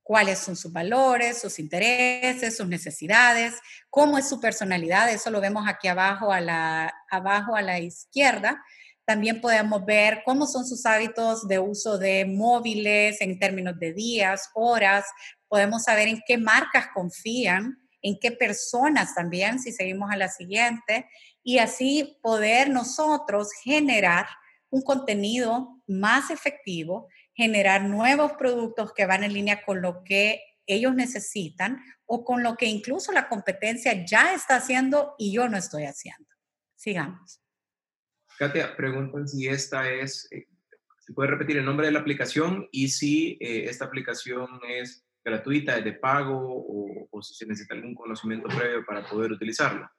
cuáles son sus valores, sus intereses, sus necesidades, cómo es su personalidad, eso lo vemos aquí abajo a la, abajo a la izquierda, también podemos ver cómo son sus hábitos de uso de móviles en términos de días, horas. Podemos saber en qué marcas confían, en qué personas también, si seguimos a la siguiente, y así poder nosotros generar un contenido más efectivo, generar nuevos productos que van en línea con lo que ellos necesitan o con lo que incluso la competencia ya está haciendo y yo no estoy haciendo. Sigamos. Katia, preguntan si esta es, eh, si puede repetir el nombre de la aplicación y si eh, esta aplicación es gratuita, es de pago o, o, si se necesita algún conocimiento previo para poder utilizarla.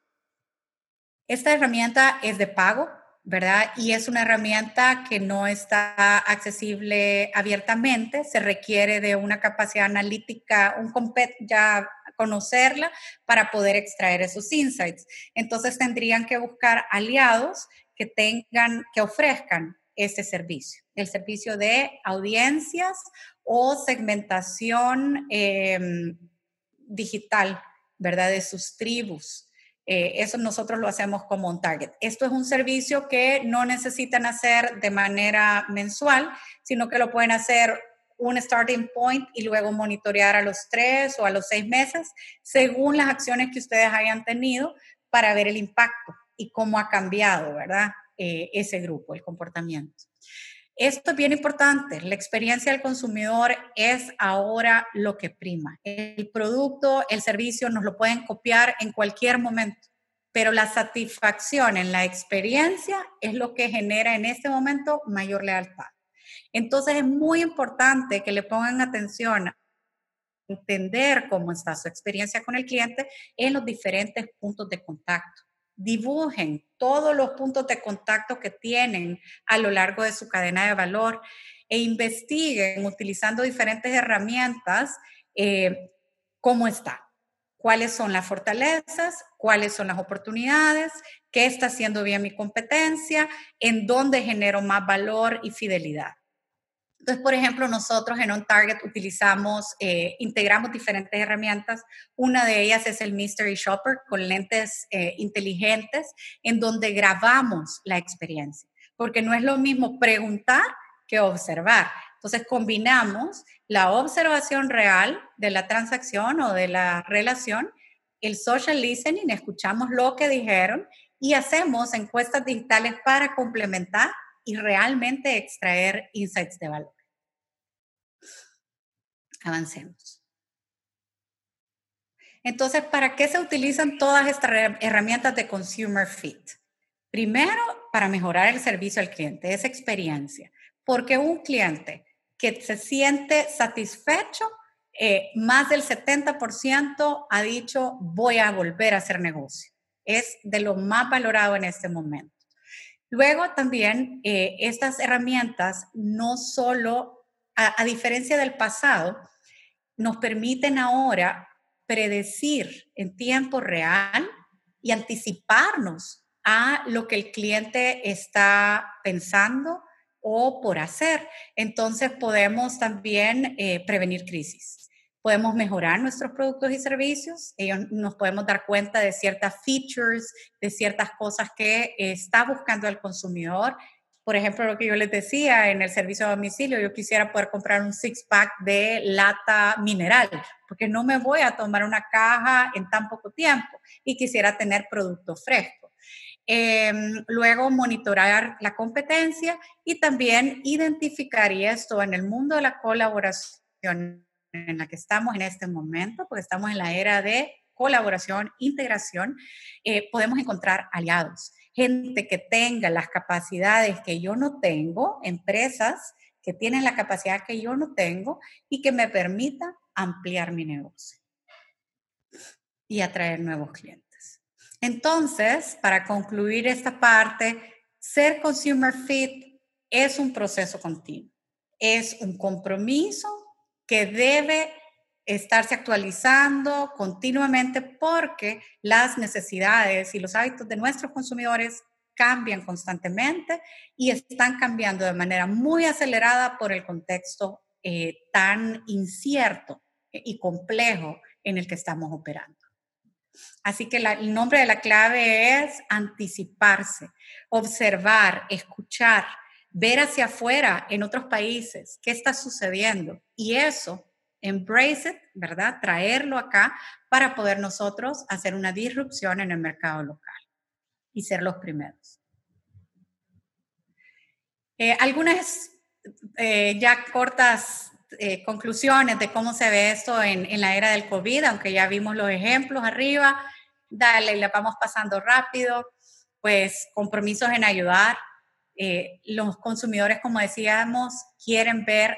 Esta herramienta es de pago, ¿verdad? Y es una herramienta que no está accesible abiertamente, se requiere de una capacidad analítica, un ya conocerla para poder extraer esos insights. Entonces tendrían que buscar aliados que tengan, que ofrezcan este servicio, el servicio de audiencias o segmentación em, digital, ¿verdad? De sus tribus. Eh, eso nosotros lo hacemos como un target. Esto es un servicio que no necesitan hacer de manera mensual, sino que lo pueden hacer un starting point y luego monitorear a los tres o a los seis meses, según las acciones que ustedes hayan tenido para ver el impacto y cómo ha cambiado, ¿verdad? Eh, ese grupo, el comportamiento. Esto es bien importante. La experiencia del consumidor es ahora lo que prima. El producto, el servicio nos lo pueden copiar en cualquier momento, pero la satisfacción en la experiencia es lo que genera en este momento mayor lealtad. Entonces es muy importante que le pongan atención a entender cómo está su experiencia con el cliente en los diferentes puntos de contacto dibujen todos los puntos de contacto que tienen a lo largo de su cadena de valor e investiguen utilizando diferentes herramientas eh, cómo está, cuáles son las fortalezas, cuáles son las oportunidades, qué está haciendo bien mi competencia, en dónde genero más valor y fidelidad. Entonces, por ejemplo, nosotros en On Target utilizamos, eh, integramos diferentes herramientas. Una de ellas es el Mystery Shopper con lentes eh, inteligentes en donde grabamos la experiencia, porque no es lo mismo preguntar que observar. Entonces, combinamos la observación real de la transacción o de la relación, el social listening, escuchamos lo que dijeron y hacemos encuestas digitales para complementar y realmente extraer insights de valor. Avancemos. Entonces, ¿para qué se utilizan todas estas herramientas de Consumer Fit? Primero, para mejorar el servicio al cliente, esa experiencia. Porque un cliente que se siente satisfecho, eh, más del 70% ha dicho, voy a volver a hacer negocio. Es de lo más valorado en este momento. Luego también eh, estas herramientas no solo, a, diferencia del pasado, nos permiten ahora predecir en tiempo real y anticiparnos a lo que el cliente está pensando o por hacer. Entonces podemos también eh, prevenir crisis podemos mejorar nuestros productos y servicios, ellos nos podemos dar cuenta de ciertas features, de ciertas cosas que está buscando el consumidor. Por ejemplo, lo que yo les decía en el servicio de domicilio, yo quisiera poder comprar un six-pack de lata mineral, porque no me voy a tomar una caja en tan poco tiempo y quisiera tener producto fresco. Em, luego, monitorear la competencia y también identificar, y esto en el mundo de la colaboración en la que estamos en este momento, porque estamos en la era de colaboración, integración, eh, podemos encontrar aliados, gente que tenga las capacidades que yo no tengo, empresas que tienen la capacidad que yo no tengo y que me permita ampliar mi negocio y atraer nuevos clientes. Entonces, para concluir esta parte, ser consumer fit es un proceso continuo, es un compromiso que debe estarse actualizando continuamente porque las necesidades y los hábitos de nuestros consumidores cambian constantemente y están cambiando de manera muy acelerada por el contexto eh, tan incierto y complejo en el que estamos operando. Así que el nombre de la clave es anticiparse, observar, escuchar, ver hacia afuera en otros países qué está sucediendo y eso, embrace it, ¿verdad? Traerlo acá para poder nosotros hacer una disrupción en el mercado local y ser los primeros. Eh, algunas eh, ya cortas eh, conclusiones de cómo se ve esto en, en, la era del COVID, aunque ya vimos los ejemplos arriba. Dale, la vamos pasando rápido. Pues compromisos en ayudar. Los consumidores, como decíamos, quieren ver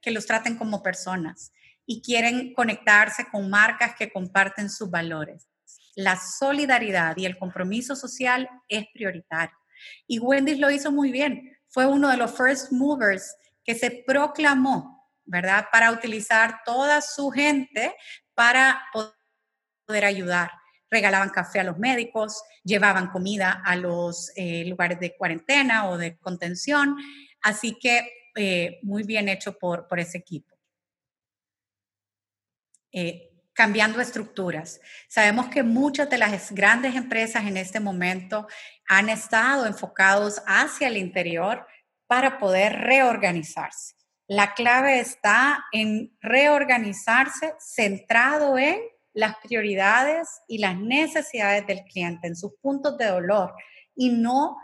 que los traten como personas y quieren conectarse con marcas que comparten sus valores la solidaridad y el compromiso social es prioritario. Y Wendy's lo hizo muy bien. Fue uno de los first movers que se proclamó, ¿verdad? Para utilizar toda su gente para poder ayudar. Regalaban café a los médicos, llevaban comida a los eh, lugares de cuarentena o de contención. Así que eh, muy bien hecho por, por ese equipo. Eh, cambiando estructuras. Sabemos que muchas de las grandes empresas en este momento han estado enfocados hacia el interior para poder reorganizarse. La clave está en reorganizarse centrado en las prioridades y las necesidades del cliente, en sus puntos de dolor y no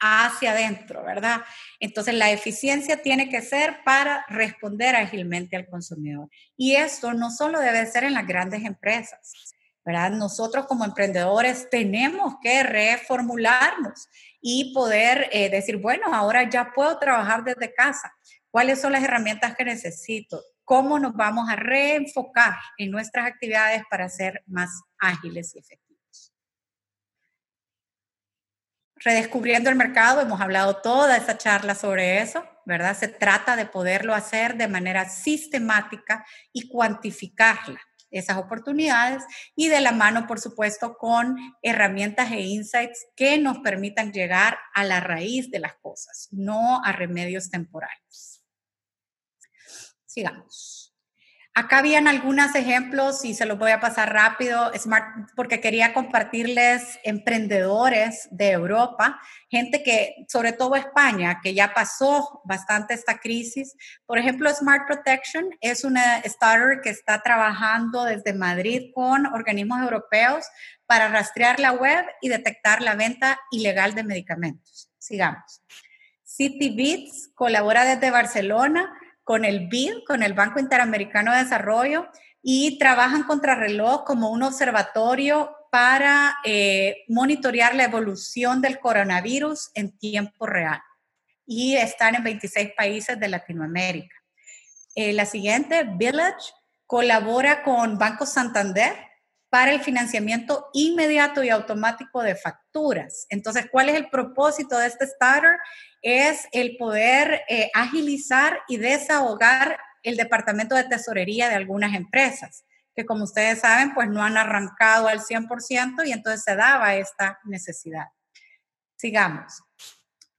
hacia adentro, ¿verdad? Entonces la eficiencia tiene que ser para responder ágilmente al consumidor. Y esto no solo debe ser en las grandes empresas, ¿verdad? Nosotros como emprendedores tenemos que reformularnos y poder eh, decir, bueno, ahora ya puedo trabajar desde casa. ¿Cuáles son las herramientas que necesito? ¿Cómo nos vamos a reenfocar en nuestras actividades para ser más ágiles y efectivos? redescubriendo el mercado, hemos hablado toda esa charla sobre eso, ¿verdad? Se trata de poderlo hacer de manera sistemática y cuantificarla, esas oportunidades, y de la mano, por supuesto, con herramientas e insights que nos permitan llegar a la raíz de las cosas, no a remedios temporales. Sigamos. Acá habían algunos ejemplos y se los voy a pasar rápido, Smart, porque quería compartirles emprendedores de Europa, gente que, sobre todo España, que ya pasó bastante esta crisis. Por ejemplo, Smart Protection es una startup que está trabajando desde Madrid con organismos europeos para rastrear la web y detectar la venta ilegal de medicamentos. Sigamos. City Beats colabora desde Barcelona con el BID, con el Banco Interamericano de Desarrollo, y trabajan contra reloj como un observatorio para eh, monitorear la evolución del coronavirus en tiempo real. Y están en 26 países de Latinoamérica. Eh, la siguiente, Village, colabora con Banco Santander para el financiamiento inmediato y automático de facturas. Entonces, ¿cuál es el propósito de este starter? Es el poder eh, agilizar y desahogar el departamento de tesorería de algunas empresas, que como ustedes saben, pues no han arrancado al 100% y entonces se daba esta necesidad. Sigamos.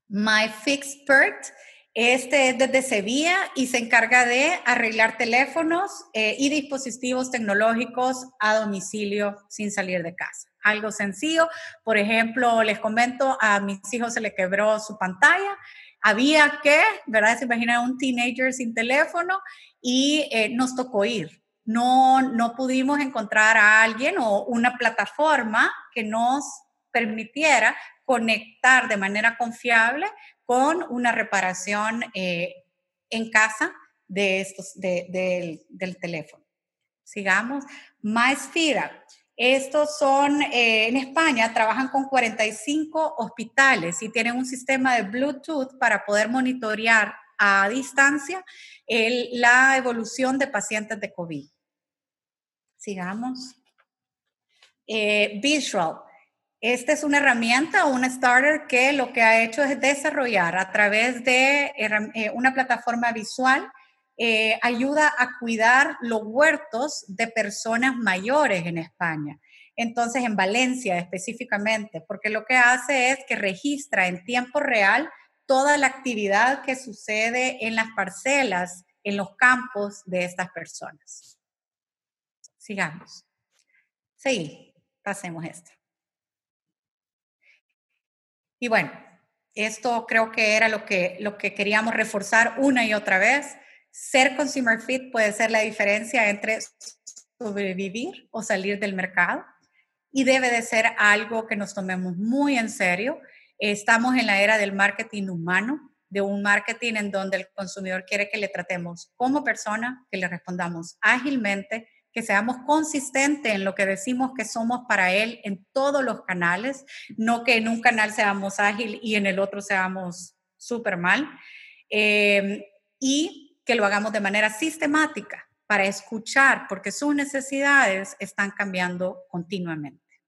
MyFixpert este es desde Sevilla y se encarga de arreglar teléfonos eh, y dispositivos tecnológicos a domicilio sin salir de casa. Algo sencillo. Por ejemplo, les comento, a mis hijos se le quebró su pantalla. Había que, ¿verdad? Se imagina un teenager sin teléfono y eh, nos tocó ir. No, no pudimos encontrar a alguien o una plataforma que nos permitiera conectar de manera confiable con una reparación eh, en casa de estos, del teléfono. Sigamos. Maestira. Estos son, eh, en España, trabajan con 45 hospitales y tienen un sistema de Bluetooth para poder monitorear a distancia la evolución de pacientes de COVID. Sigamos. Eh, Visual. Esta es una herramienta o una starter que lo que ha hecho es desarrollar a través de eh, una plataforma visual, eh, ayuda a cuidar los huertos de personas mayores en España. Entonces, en Valencia específicamente, porque lo que hace es que registra en tiempo real toda la actividad que sucede en las parcelas, en los campos de estas personas. Sigamos. Sí, pasemos esto. Y bueno, esto creo que era lo que, lo que queríamos reforzar una y otra vez. Ser consumer fit puede ser la diferencia entre sobrevivir o salir del mercado y debe de ser algo que nos tomemos muy en serio. Estamos en la era del marketing humano, de un marketing en donde el consumidor quiere que le tratemos como persona, que le respondamos ágilmente, que seamos consistentes en lo que decimos que somos para él en todos los canales, no que en un canal seamos ágil y en el otro seamos súper mal, em, y que lo hagamos de manera sistemática para escuchar, porque sus necesidades están cambiando continuamente.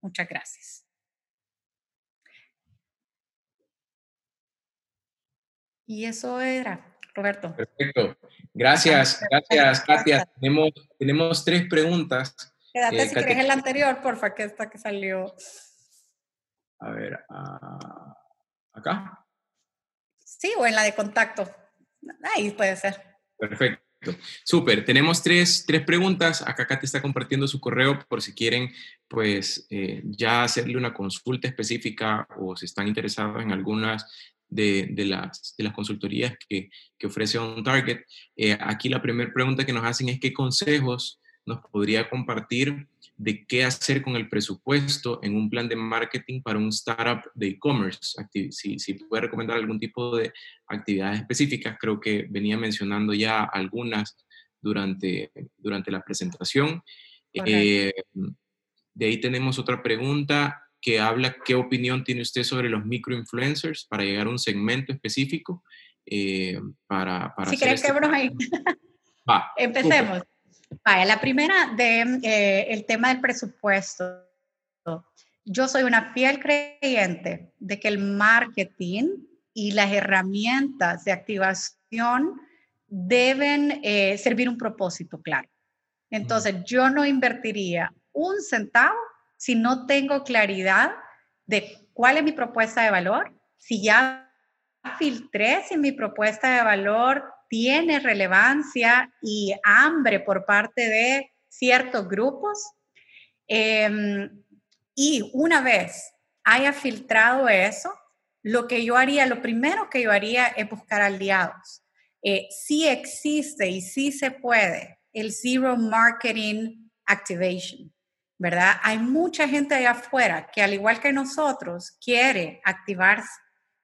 Muchas gracias. Y eso era, Roberto. Perfecto. Gracias, gracias, Katia. Tenemos, tenemos tres preguntas. Quédate eh, si quieres el anterior, porfa, que esta que salió. A ver, ah, ¿acá? Sí, o en la de contacto. Ahí puede ser. Perfecto. Súper, tenemos tres, tres, preguntas. Acá Katia está compartiendo su correo por si quieren pues eh, ya hacerle una consulta específica o si están interesados en algunas de, las, de las, consultorías que, que ofrece On Target. Eh, aquí la primera pregunta que nos hacen es qué consejos nos podría compartir de qué hacer con el presupuesto en un plan de marketing para un startup de e-commerce. Si, si puede recomendar algún tipo de actividades específicas, creo que venía mencionando ya algunas durante, durante la presentación. Eh, de ahí tenemos otra pregunta que habla qué opinión tiene usted sobre los microinfluencers para llegar a un segmento específico. Eh, para, para, si querés este ahí. Va, Empecemos. Vaya, la primera de eh, el tema del presupuesto. Yo soy una fiel creyente de que el marketing y las herramientas de activación deben eh, servir un propósito claro. Entonces, yo no invertiría un centavo si no tengo claridad de cuál es mi propuesta de valor, si ya filtré si mi propuesta de valor tiene relevancia y hambre por parte de ciertos grupos. Em, y una vez haya filtrado eso, lo que yo haría, lo primero que yo haría es buscar aliados. Eh, si existe y si se puede el Zero Marketing Activation. ¿Verdad? Hay mucha gente allá afuera que al igual que nosotros quiere activarse,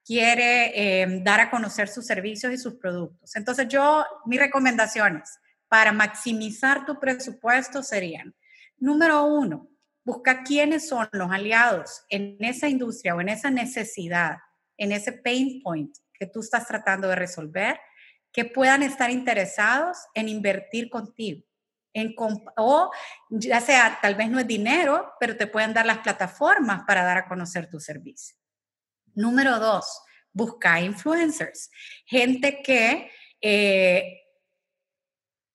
quiere em, dar a conocer sus servicios y sus productos. Entonces yo, mis recomendaciones para maximizar tu presupuesto serían, número uno, busca quiénes son los aliados en esa industria o en esa necesidad, en ese pain point que tú estás tratando de resolver, que puedan estar interesados en invertir contigo o ya sea, tal vez no es dinero, pero te pueden dar las plataformas para dar a conocer tu servicio. Número dos, busca influencers, gente que eh,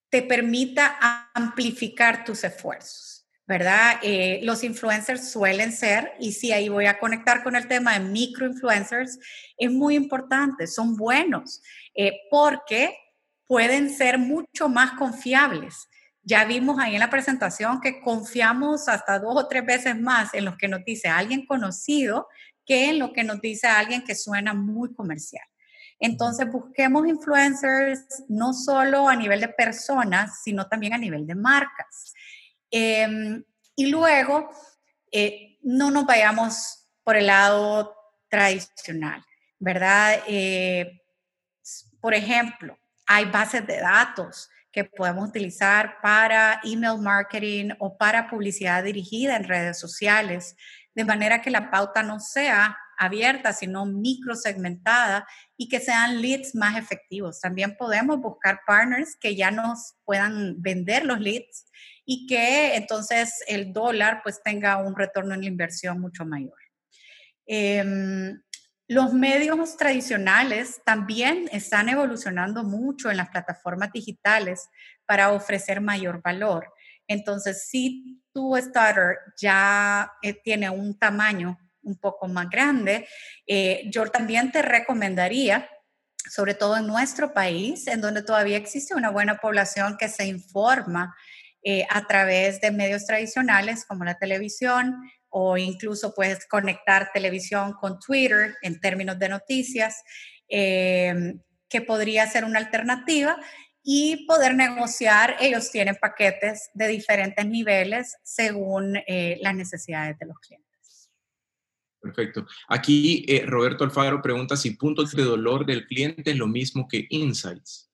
te permita amplificar tus esfuerzos, ¿verdad? Eh, los influencers suelen ser, y si ahí voy a conectar con el tema de microinfluencers, es muy importante, son buenos, eh, porque pueden ser mucho más confiables ya vimos ahí en la presentación que confiamos hasta dos o tres veces más en lo que nos dice alguien conocido que en lo que nos dice alguien que suena muy comercial. Entonces busquemos influencers no solo a nivel de personas, sino también a nivel de marcas. Em, y luego, eh, no nos vayamos por el lado tradicional, ¿verdad? Eh, por ejemplo, Hay bases de datos que podemos utilizar para email marketing o para publicidad dirigida en redes sociales, de manera que la pauta no sea abierta, sino microsegmentada y que sean leads más efectivos. También podemos buscar partners que ya nos puedan vender los leads y que entonces el dólar pues tenga un retorno en la inversión mucho mayor. Em, los medios tradicionales también están evolucionando mucho en las plataformas digitales para ofrecer mayor valor. Entonces, si tu starter ya eh, tiene un tamaño un poco más grande, eh, yo también te recomendaría sobre todo en nuestro país, en donde todavía existe una buena población que se informa eh, a través de medios tradicionales como la televisión o incluso puedes conectar televisión con Twitter en términos de noticias, eh, que podría ser una alternativa y poder negociar. Ellos tienen paquetes de diferentes niveles según eh, las necesidades de los clientes. Perfecto. Aquí Roberto Alfaro pregunta si puntos de dolor del cliente es lo mismo que insights.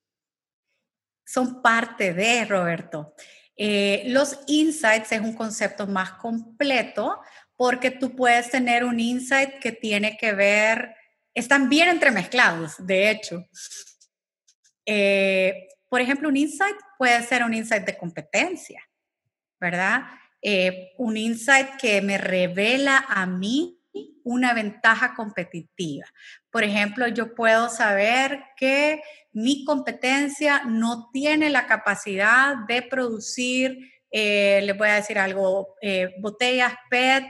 Son parte de, Roberto. Eh, los insights es un concepto más completo porque tú puedes tener un insight que tiene que ver, están bien entremezclados, de hecho. Eh, por ejemplo, un insight puede ser un insight de competencia, ¿verdad? Eh, un insight que me revela a mí una ventaja competitiva. Por ejemplo, yo puedo saber que mi competencia no tiene la capacidad de producir, eh, les voy a decir algo, eh, botellas PET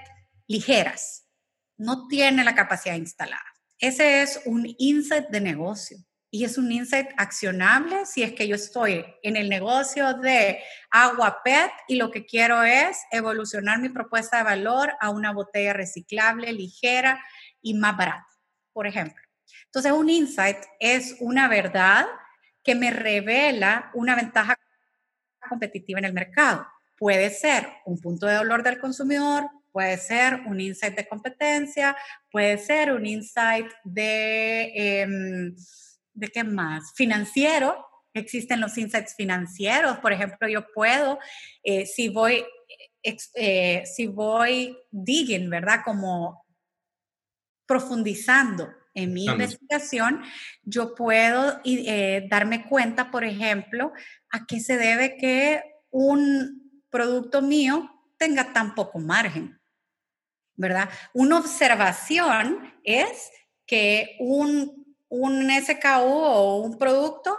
ligeras. No tiene la capacidad instalada. Ese es un insight de negocio y es un insight accionable si es que yo estoy en el negocio de agua PET y lo que quiero es evolucionar mi propuesta de valor a una botella reciclable, ligera y más barata, por ejemplo. Entonces, un insight es una verdad que me revela una ventaja competitiva en el mercado. Puede ser un punto de dolor del consumidor, puede ser un insight de competencia, puede ser un insight de, em, ¿de qué más? Financiero. Existen los insights financieros. Por ejemplo, yo puedo, eh, si voy, eh, si voy digging, ¿verdad? Como profundizando en mi investigación, yo puedo eh, darme cuenta, por ejemplo, a qué se debe que un producto mío tenga tan poco margen, ¿verdad? Una observación es que un, un SKU o un producto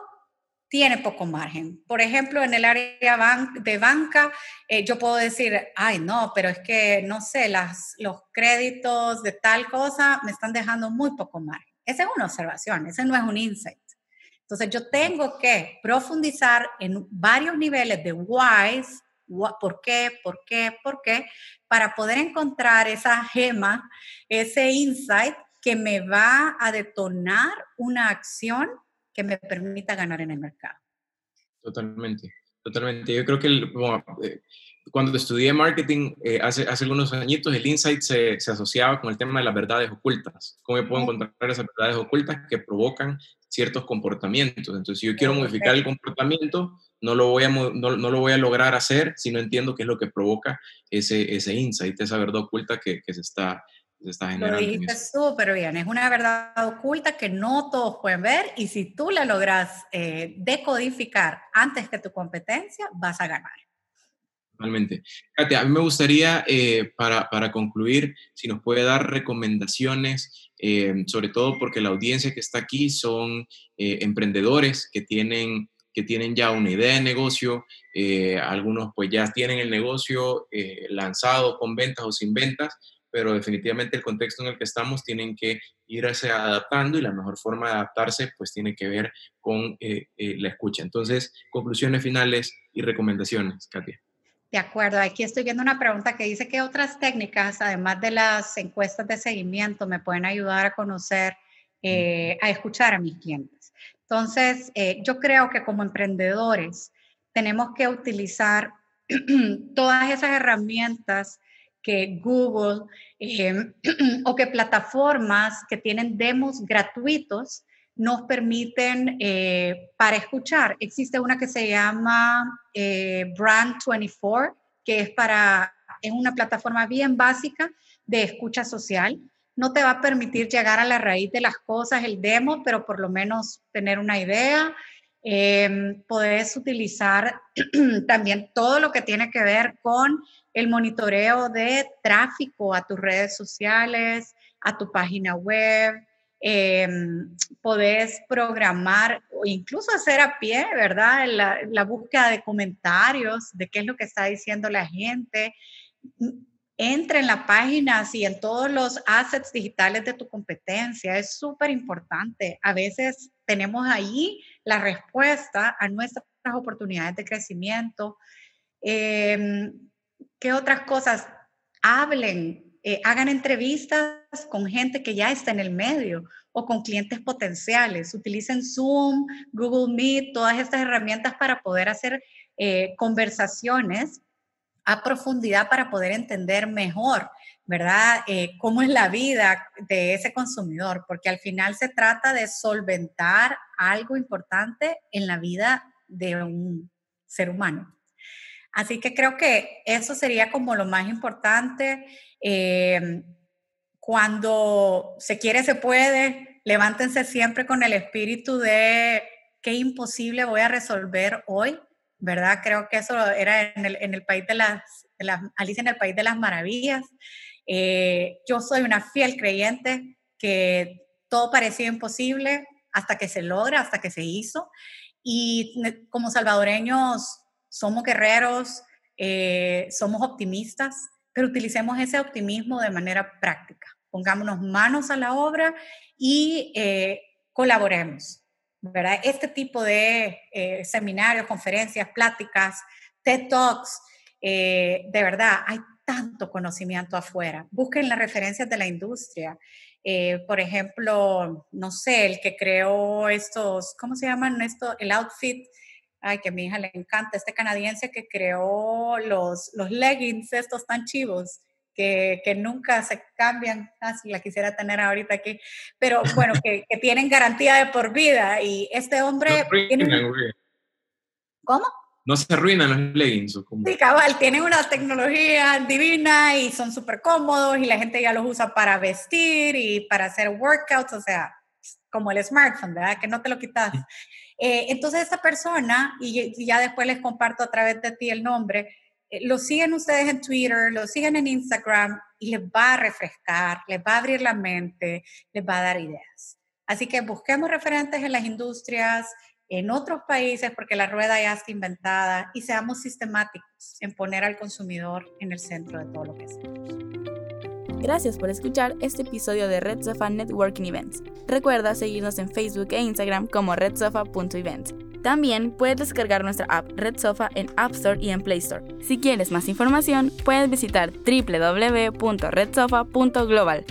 tiene poco margen. Por ejemplo, en el área de banca, eh, yo puedo decir, ay, no, pero es que, no sé, las, los créditos de tal cosa me están dejando muy poco margen. Esa es una observación, ese no es un insight. Entonces, yo tengo que profundizar en varios niveles de whys, por qué, por qué, por qué, para poder encontrar esa gema, ese insight que me va a detonar una acción que me permita ganar en el mercado. Totalmente, totalmente. Yo creo que eh, cuando estudié marketing eh, hace, hace algunos añitos, el insight se, se, asociaba con el tema de las verdades ocultas. ¿Cómo puedo encontrar esas verdades ocultas que provocan ciertos comportamientos? Entonces, si yo quiero modificar el comportamiento, no lo, voy a, no, no, lo voy a lograr hacer si no entiendo qué es lo que provoca ese, ese insight, esa verdad oculta que, que se está lo dijiste súper bien, es una verdad oculta que no todos pueden ver y si tú la logras eh, decodificar antes que tu competencia, vas a ganar. Totalmente. Katia, a mí me gustaría, eh, para, para, concluir, si nos puede dar recomendaciones, eh, sobre todo porque la audiencia que está aquí son emprendedores que tienen, que tienen ya una idea de negocio, algunos pues ya tienen el negocio lanzado con ventas o sin ventas, pero definitivamente el contexto en el que estamos tienen que irse adaptando y la mejor forma de adaptarse pues tiene que ver con eh, eh, la escucha. Entonces, conclusiones finales y recomendaciones, Katia. De acuerdo, aquí estoy viendo una pregunta que dice que otras técnicas, además de las encuestas de seguimiento, me pueden ayudar a conocer, eh, a escuchar a mis clientes. Entonces, yo creo que como emprendedores tenemos que utilizar todas esas herramientas que Google em, o que plataformas que tienen demos gratuitos nos permiten eh, para escuchar. Existe una que se llama eh, Brand 24, que es para, es una plataforma bien básica de escucha social. No te va a permitir llegar a la raíz de las cosas, el demo, pero por lo menos tener una idea. Eh, utilizar también todo lo que tiene que ver con el monitoreo de tráfico a tus redes sociales, a tu página web, eh, podés programar o incluso hacer a pie, ¿verdad? La, la, búsqueda de comentarios de qué es lo que está diciendo la gente. Entra en la página y en todos los assets digitales de tu competencia. Es súper importante. A veces tenemos ahí la respuesta a nuestras oportunidades de crecimiento. Eh, ¿Qué otras cosas? Hablen, eh, hagan entrevistas con gente que ya está en el medio o con clientes potenciales. Utilicen Zoom, Google Meet, todas estas herramientas para poder hacer eh, conversaciones a profundidad para poder entender mejor, ¿verdad? Eh, cómo es la vida de ese consumidor, porque al final se trata de solventar algo importante en la vida de un ser humano. Así que creo que eso sería como lo más importante. Eh, cuando se quiere, se puede. Levántense siempre con el espíritu de qué imposible voy a resolver hoy, ¿verdad? Creo que eso era en el, país de las, Alicia en el País de las Maravillas. Eh, yo soy una fiel creyente que todo parecía imposible hasta que se logra, hasta que se hizo. Y como salvadoreños somos guerreros, eh, somos optimistas, pero utilicemos ese optimismo de manera práctica. Pongámonos manos a la obra y eh, colaboremos. ¿verdad? Este tipo de eh, seminarios, conferencias, pláticas, TED Talks, de verdad, hay tanto conocimiento afuera. Busquen las referencias de la industria. por ejemplo, no sé, el que creó estos, ¿cómo se llaman esto? El outfit ay, que a mi hija le encanta, este canadiense que creó los, los leggings estos tan chivos. Que, que nunca se cambian, ah, si la quisiera tener ahorita aquí, pero bueno, que, que tienen garantía de por vida y este hombre... tiene... ¿Cómo? No se arruinan los leggings. Sí, cabal, tienen una tecnología divina y son súper cómodos y la gente ya los usa para vestir y para hacer workouts, o sea, como el smartphone, ¿verdad? Que no te lo quitas. Eh, entonces, esta persona, y, ya después les comparto a través de ti el nombre, eh, lo siguen ustedes en Twitter, lo siguen en Instagram y les va a refrescar, les va a abrir la mente, les va a dar ideas. Así que busquemos referentes en las industrias, en otros países, porque la rueda ya está inventada, y seamos sistemáticos en poner al consumidor en el centro de todo lo que hacemos. Gracias por escuchar este episodio de Red Sofa Networking Events. Recuerda seguirnos en Facebook e Instagram como redsofa.events. También puedes descargar nuestra app Red Sofa en App Store y en Play Store. Si quieres más información, puedes visitar www.redsofa.global.